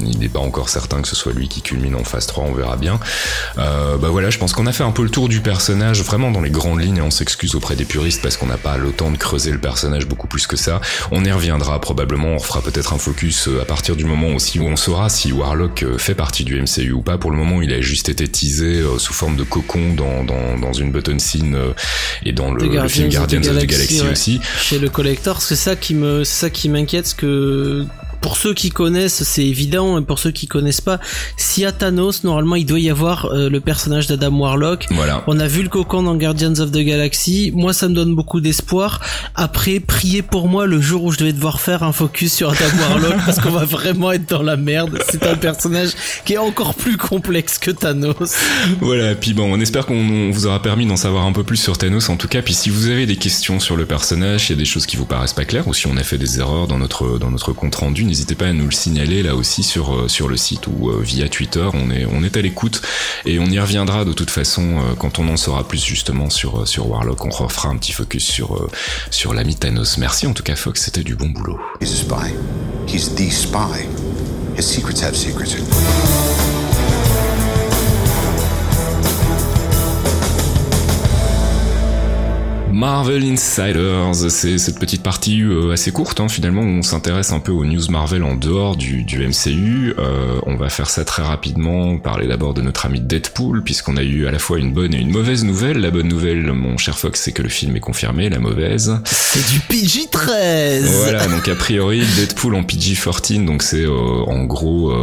A: il n'est pas encore certain que ce soit lui qui culmine en phase 3. On verra bien. bah voilà, je pense qu'on a fait un peu le tour du personnage vraiment dans les grandes lignes. On excuse auprès des puristes parce qu'on n'a pas le temps de creuser le personnage beaucoup plus que ça. On y reviendra probablement, on fera peut-être un focus euh, à partir du moment aussi où on saura si Warlock euh, fait partie du MCU ou pas. Pour le moment, il a juste été teasé euh, sous forme de cocon dans, dans, dans une button scene et dans le, le film Guardians of the Galaxy, aussi.
C: Chez le collector, c'est ça qui me, ça qui m'inquiète, que pour ceux qui connaissent, c'est évident, et pour ceux qui connaissent pas, si à Thanos, normalement, il doit y avoir euh, le personnage d'Adam Warlock.
A: Voilà.
C: On a vu le cocon dans Guardians of the Galaxy. Moi, ça me donne beaucoup d'espoir. Après, priez pour moi le jour où je devais devoir faire un focus sur Adam Warlock parce qu'on va vraiment être dans la merde. C'est un personnage qui est encore plus complexe que Thanos.
A: Voilà. Puis bon, on espère qu'on vous aura permis d'en savoir un peu plus sur Thanos en tout cas. Puis si vous avez des questions sur le personnage, il y a des choses qui vous paraissent pas claires ou si on a fait des erreurs dans notre dans notre compte rendu n'hésitez pas à nous le signaler là aussi sur euh, sur le site ou euh, via Twitter. On est on est à l'écoute et on y reviendra de toute façon euh, quand on en saura plus justement sur sur Warlock. On refera un petit focus sur sur l'ami Thanos. Merci en tout cas Fox, c'était du bon boulot. He's a spy. He's the spy. His secrets have secrets. Marvel Insiders, c'est cette petite partie euh, assez courte hein, finalement où on s'intéresse un peu aux news Marvel en dehors du, du MCU. Euh, on va faire ça très rapidement, parler d'abord de notre ami Deadpool puisqu'on a eu à la fois une bonne et une mauvaise nouvelle. La bonne nouvelle, mon cher Fox, c'est que le film est confirmé. La mauvaise,
C: c'est du PG-13.
A: Voilà, donc a priori Deadpool en PG-14, donc c'est euh, en gros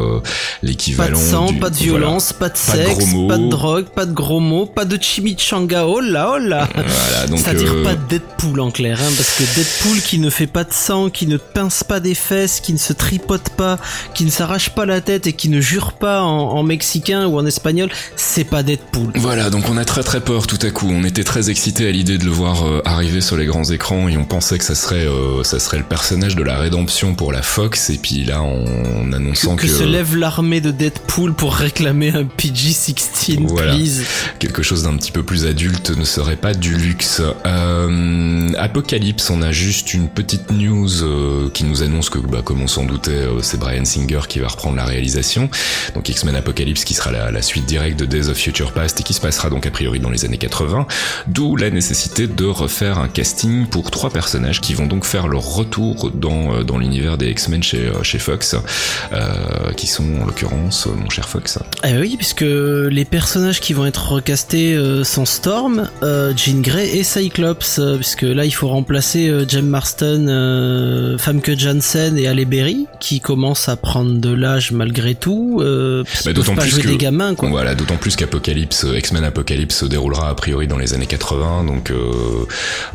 A: l'équivalent.
C: Pas de sang, pas de violence, pas de sexe, pas de, drogue, pas de gros mots, pas de chimichanga. Oh là, oh là.
A: Voilà, donc
C: dire pas Deadpool en clair, hein, parce que Deadpool qui ne fait pas de sang, qui ne pince pas des fesses, qui ne se tripote pas, qui ne s'arrache pas la tête et qui ne jure pas en, mexicain ou en espagnol, c'est pas Deadpool.
A: Voilà, donc on a très très peur tout à coup. On était très excité à l'idée de le voir euh, arriver sur les grands écrans et on pensait que ça serait euh, ça serait le personnage de la rédemption pour la Fox et puis là en, annonçant
C: que,
A: que,
C: se lève l'armée de Deadpool pour réclamer un PG-16 voilà. please.
A: Quelque chose d'un petit peu plus adulte ne serait pas du luxe. Euh, Apocalypse, on a juste une petite news euh, qui nous annonce que, bah, comme on s'en doutait, euh, c'est Brian Singer qui va reprendre la réalisation. Donc X-Men Apocalypse qui sera la, suite directe de Days of Future Past et qui se passera donc a priori dans les années 80. D'où la nécessité de refaire un casting pour trois personnages qui vont donc faire leur retour dans, euh, dans l'univers des X-Men chez, chez Fox, qui sont en l'occurrence mon cher Fox.
C: Eh oui, puisque les personnages qui vont être recastés sont Storm, Jean Grey et Cyclops, puisque là il faut remplacer Jem Marston, euh, Famke Janssen et Halle Berry, qui commencent à prendre de l'âge malgré tout. Euh,
A: bah, d'autant plus
C: jouer
A: que,
C: des gamins, quoi.
A: Voilà, d'autant plus qu'Apocalypse, X-Men Apocalypse se déroulera a priori dans les années 80, donc euh,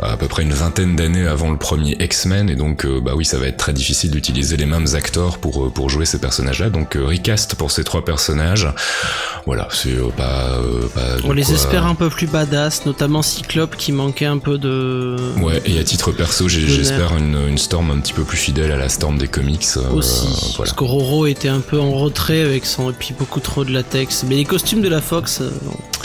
A: à peu près une vingtaine d'années avant le premier X-Men, et donc euh, bah oui, ça va être très difficile d'utiliser les mêmes acteurs pour euh, pour jouer ces personnages-là. Donc euh, recast pour ces trois personnages. Voilà, c'est euh, pas, pas.
C: On les
A: quoi-
C: espère un peu plus badass, notamment Cyclope qui manquait un peu de.
A: Ouais, et à titre perso, j'espère une, une Storm un petit peu plus fidèle à la Storm des comics. euh,
C: aussi.
A: voilà.
C: Parce qu'Auroro était un peu en retrait avec son. Et puis beaucoup trop de latex. Mais les costumes de la Fox, euh,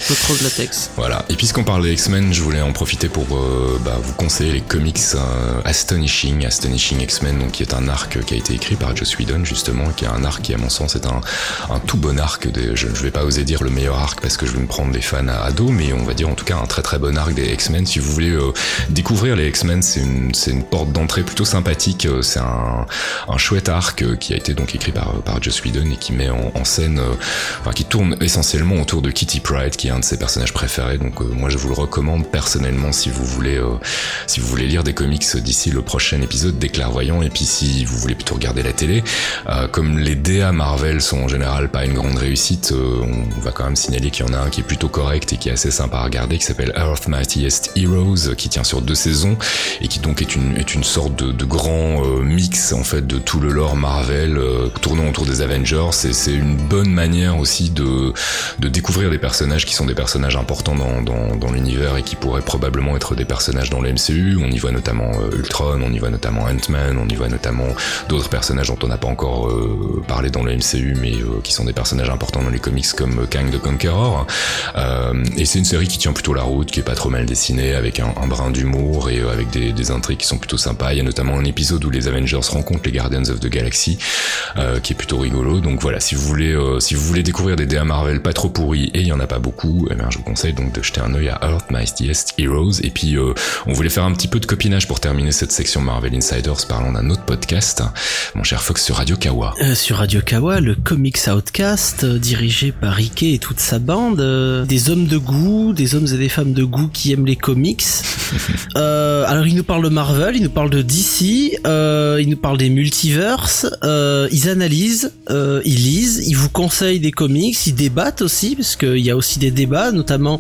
C: peu trop de latex.
A: Voilà. Et puisqu'on parle des X-Men, je voulais en profiter pour euh, bah, vous conseiller les comics euh, Astonishing, Astonishing X-Men, donc qui est un arc qui a été écrit par Joss Whedon justement, qui est un arc qui à mon sens est un, un tout bon arc. Des, je ne vais pas oser dire le meilleur arc parce que je vais me prendre des fans à, à dos, mais on va dire en tout cas un très très bon arc des X-Men. Si vous voulez euh, découvrir les X-Men, c'est une, une porte d'entrée plutôt sympathique. Euh, C'est un, un chouette arc euh, qui a été donc écrit par, par Joss Whedon et qui met en, scène, enfin qui tourne essentiellement autour de Kitty Pryde, qui est un de ses personnages préférés. Donc moi je vous le recommande personnellement si vous voulez, si vous voulez lire des comics d'ici le prochain épisode des clairvoyants. Et puis si vous voulez plutôt regarder la télé, comme les DA Marvel sont en général pas une grande réussite, on va quand même signaler qu'il y en a un qui est plutôt correct et qui est assez sympa à regarder, qui s'appelle Earth Mightiest Heroes, qui tient sur deux saisons et qui donc est une, est une sorte de, de grand euh, mix en fait de tout le lore Marvel euh, tournant autour des Avengers. Et c'est une bonne manière aussi de, de découvrir des personnages qui sont des personnages importants dans, dans, dans l'univers et qui pourraient probablement être des personnages dans le MCU. On y voit notamment euh, Ultron, on y voit notamment Ant-Man, on y voit notamment d'autres personnages dont on n'a pas encore euh, parlé dans le MCU, mais euh, qui sont des personnages importants dans les comics comme Kang the Conqueror. Euh, et c'est une série qui tient plutôt la route, qui est pas trop mal dessinée, avec un, brin d'humour et euh, avec des, intrigues qui sont plutôt sympas. Il y a notamment un épisode où les Avengers rencontrent les Guardians of the Galaxy, euh, qui est plutôt rigolo. Donc voilà, si vous voulez, euh, si vous voulez découvrir des DA Marvel pas trop pourris et il y en a pas beaucoup, eh je vous conseille donc de jeter un œil à Earth Mightiest Heroes. Et puis on voulait faire un petit peu de copinage pour terminer cette section Marvel Insiders parlant d'un autre podcast, mon cher Fox sur Radio Kawa.
C: Sur Radio Kawa, le Comics Outcast, dirigé par Riké et toute sa bande, des hommes de goût, des hommes et des femmes de goût qui aiment les comics. Euh, alors ils nous parlent de Marvel, ils nous parlent de DC, euh, ils nous parlent des multiverses, euh, ils analysent, euh, ils lisent, ils vous conseillent des comics, ils débattent aussi, parce qu'il y a aussi des débats, notamment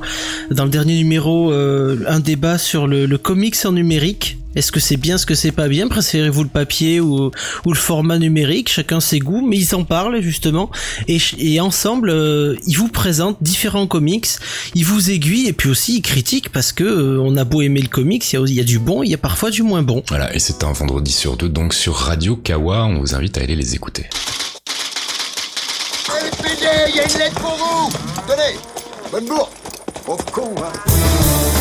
C: dans le dernier numéro, un débat sur le, le comics en numérique. Est-ce que c'est bien, est-ce que c'est pas bien? Préférez-vous le papier ou, ou le format numérique? Chacun ses goûts, mais ils en parlent justement. Et, ensemble, euh, ils vous présentent différents comics, ils vous aiguillent et puis aussi ils critiquent parce que euh, on a beau aimer le comics, il y a, il y a du bon, il y a parfois du moins bon.
A: Voilà, et c'est un vendredi sur deux, donc sur Radio Kawa, on vous invite à aller les écouter.
G: LPD, il y a une lettre pour vous. Tenez. Bonne bourre. Pauvre con, hein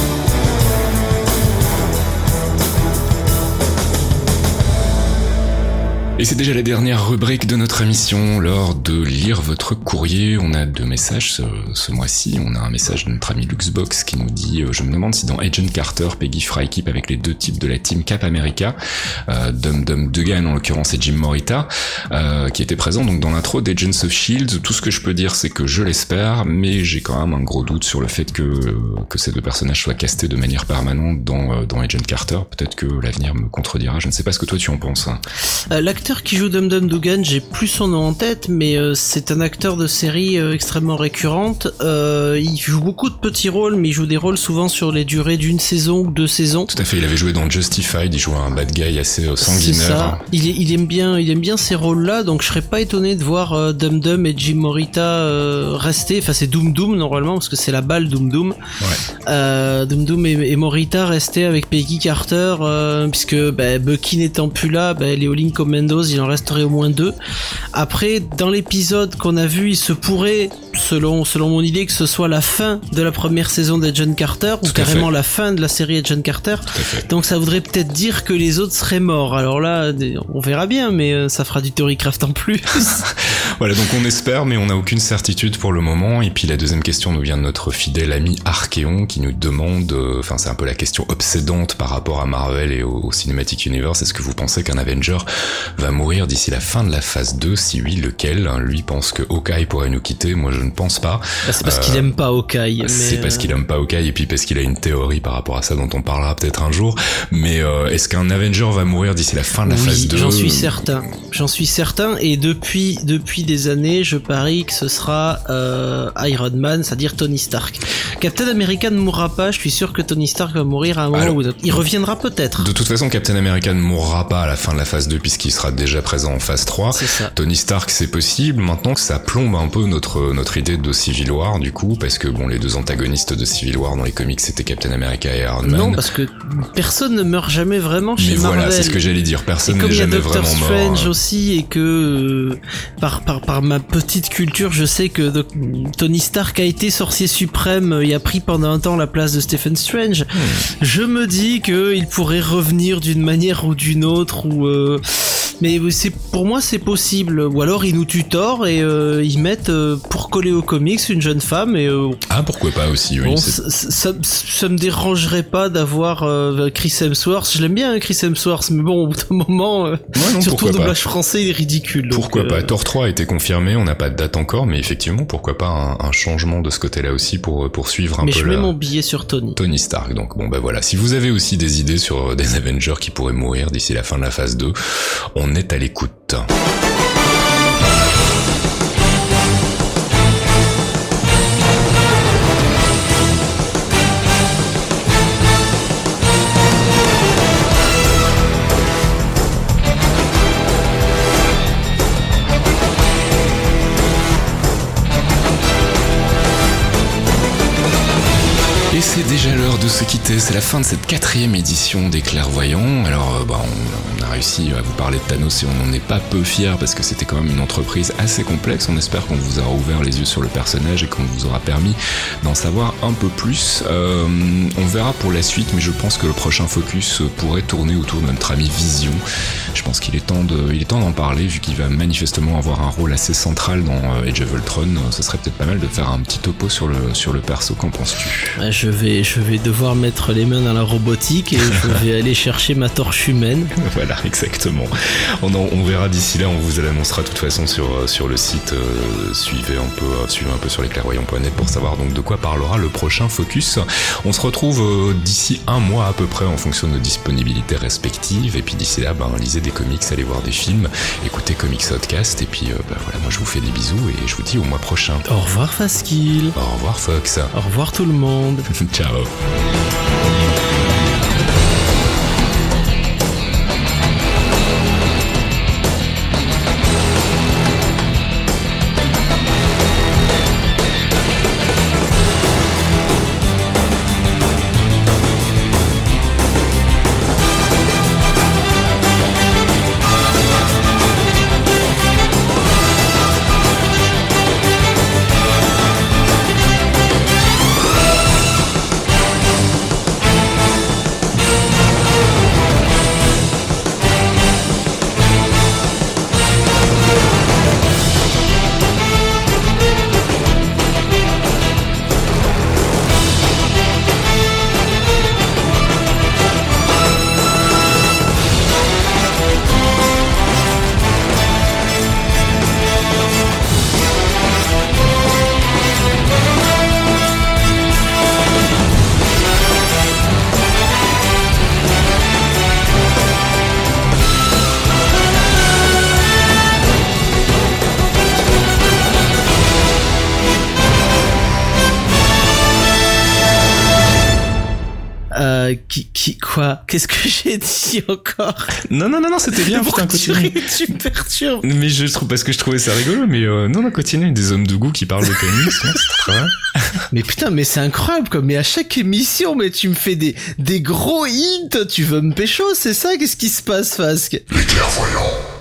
A: Et c'est déjà la dernière rubrique de notre émission, lors de lire votre courrier. On a deux messages ce, ce mois-ci. On a un message de notre ami Luxbox qui nous dit euh, Je me demande si dans Agent Carter, Peggy fera équipe avec les deux types de la team Cap America, euh, Dum Dum Dugan en l'occurrence et Jim Morita, euh, qui étaient présents donc dans l'intro d'Agents of Shield. Tout ce que je peux dire, c'est que je l'espère, mais j'ai quand même un gros doute sur le fait que, que ces deux personnages soient castés de manière permanente dans, euh, dans Agent Carter. Peut-être que l'avenir me contredira. Je ne sais pas ce que toi tu en penses. hein.
C: Euh, L'acteur qui joue Dum Dum Dugan, j'ai plus son nom en tête, mais euh, c'est un acteur de série euh, extrêmement récurrente. Euh, il joue beaucoup de petits rôles, mais il joue des rôles souvent sur les durées d'une saison ou deux saisons.
A: Tout à fait, il avait joué dans Justified, il jouait un bad guy assez sanguinaire.
C: ça. Il, aime bien, il aime bien ces rôles-là, donc je serais pas étonné de voir Dum Dum et Jim Morita rester. Enfin, c'est Doom Doom normalement parce que c'est la balle Doom Doom.
A: Ouais.
C: Doom Doom et, et Morita rester avec Peggy Carter, puisque bah, Bucky n'étant plus là, bah, les All-In Il en resterait au moins deux. Après, dans l'épisode qu'on a vu, il se pourrait, selon selon mon idée, que ce soit la fin de la première saison d'Agent Carter ou carrément
A: fait.
C: la fin de la série Agent Carter.
A: fait.
C: Donc ça voudrait peut-être dire que les autres seraient morts. Alors là, on verra bien, mais euh, ça fera du Theorycraft en plus.
A: Voilà, donc on espère, mais on n'a aucune certitude pour le moment. Et puis la deuxième question nous vient de notre fidèle ami Archeon qui nous demande, euh, enfin c'est un peu la question obsédante par rapport à Marvel et au, au Cinematic Universe. Est-ce que vous pensez qu'un Avenger va mourir d'ici la fin de la phase 2 Si oui, lequel? Lui pense que Hawkeye pourrait nous quitter. Moi, je ne pense pas.
C: Bah, c'est parce qu'il aime pas Hawkeye. mais,
A: C'est parce
C: euh,
A: qu'il aime pas Hawkeye et puis parce qu'il a une théorie par rapport à ça dont on parlera peut-être un jour. Mais euh, est-ce qu'un Avenger va mourir d'ici la fin de la phase
C: Oui,
A: 2
C: j'en suis certain. J'en suis certain. Et depuis depuis des années, je parie que ce sera euh, Iron Man, c'est-à-dire Tony Stark. Captain America ne mourra pas. Je suis sûr que Tony Stark va mourir à un moment ou d'autre. Il reviendra peut-être.
A: De toute façon, Captain America ne mourra pas à la fin de la phase 2 puisqu'il sera déjà présent en phase 3.
C: C'est ça.
A: Tony Stark, c'est possible. Maintenant que ça plombe un peu notre notre idée de Civil War, du coup, parce que bon, les deux antagonistes de Civil War dans les comics, c'était Captain America et Iron Man.
C: Non, parce que personne ne meurt jamais vraiment chez
A: Mais
C: Marvel.
A: voilà, c'est ce que j'allais dire. Personne
C: comme
A: n'est
C: il y a
A: jamais
C: Doctor
A: vraiment
C: Strange
A: mort.
C: aussi et que euh, par, par par ma petite culture, je sais que Tony Stark a été sorcier suprême euh, et a pris pendant un temps la place de Stephen Strange.
A: Hmm.
C: Je me dis que il pourrait revenir d'une manière ou d'une autre ou euh, mais c'est pour moi c'est possible ou alors ils nous tutorent et euh, ils mettent euh, pour coller aux comics une jeune femme et euh,
A: Ah, pourquoi pas aussi, oui.
C: Bon, ça, ça, ça me dérangerait pas d'avoir euh, Chris Hemsworth. Je l'aime bien, hein, Chris Hemsworth, mais bon, au bout d'un moment, euh,
A: non,
C: surtout le doublage français, il est ridicule. donc,
A: Pourquoi
C: euh,
A: pas Thor 3 a été confirmé, on n'a pas de date encore, mais effectivement, pourquoi pas un, un changement de ce côté-là aussi pour euh, poursuivre un
C: Mais
A: peu
C: je
A: la...
C: mets mon billet sur Tony.
A: Tony Stark. Donc bon bah voilà, si vous avez aussi des idées sur euh, des Avengers qui pourraient mourir d'ici la fin de la phase 2, on est à l'écoute. C'est déjà l'heure de se quitter, c'est la fin de cette quatrième édition des Clairvoyants. Alors, euh, bah, on, a réussi à vous parler de Thanos et on n'en est pas peu fiers parce que c'était quand même une entreprise assez complexe. On espère qu'on vous aura ouvert les yeux sur le personnage et qu'on vous aura permis d'en savoir un peu plus. Euh, on verra pour la suite, mais je pense que le prochain focus pourrait tourner autour de notre ami Vision. Je pense qu'il est temps de, d'en parler vu qu'il va manifestement avoir un rôle assez central dans euh, Age of Ultron. Ce serait peut-être pas mal de faire un petit topo sur le, sur le perso. Qu'en penses-tu?
C: Je vais, je vais devoir mettre les mains dans la robotique et je vais aller chercher ma torche humaine.
A: Voilà, exactement. On, en- on verra d'ici là, on vous l'annoncera de toute façon sur, euh, sur le site. euh, suivez un peu, euh, suivez un peu sur lesclairvoyants.net pour savoir donc de quoi parlera le prochain focus. On se retrouve euh, d'ici un mois à peu près en fonction de nos disponibilités respectives. Et puis d'ici là, ben, lisez des comics, allez voir des films, écoutez Comics Podcast. Et puis euh, ben, voilà, moi je vous fais des bisous et je vous dis au mois prochain.
C: Au revoir Faskill.
A: Au revoir Fox.
C: Au revoir tout le monde.
A: Ciao.
C: Qu'est-ce que j'ai dit encore
A: Non, non, non, non, c'était bien, putain,
C: Pourquoi tu,
A: continue.
C: tu me perturbes
A: Mais je trouve parce que je trouvais ça rigolo, mais euh, non, non, continue. Des hommes de goût qui parlent de comics, non, c'est très bien.
C: Mais putain, mais c'est incroyable quoi. Mais à chaque émission, mais tu me fais des, des gros hits. Tu veux me pécho, c'est ça Qu'est-ce qui se passe, Fasque
G: Les clairvoyants.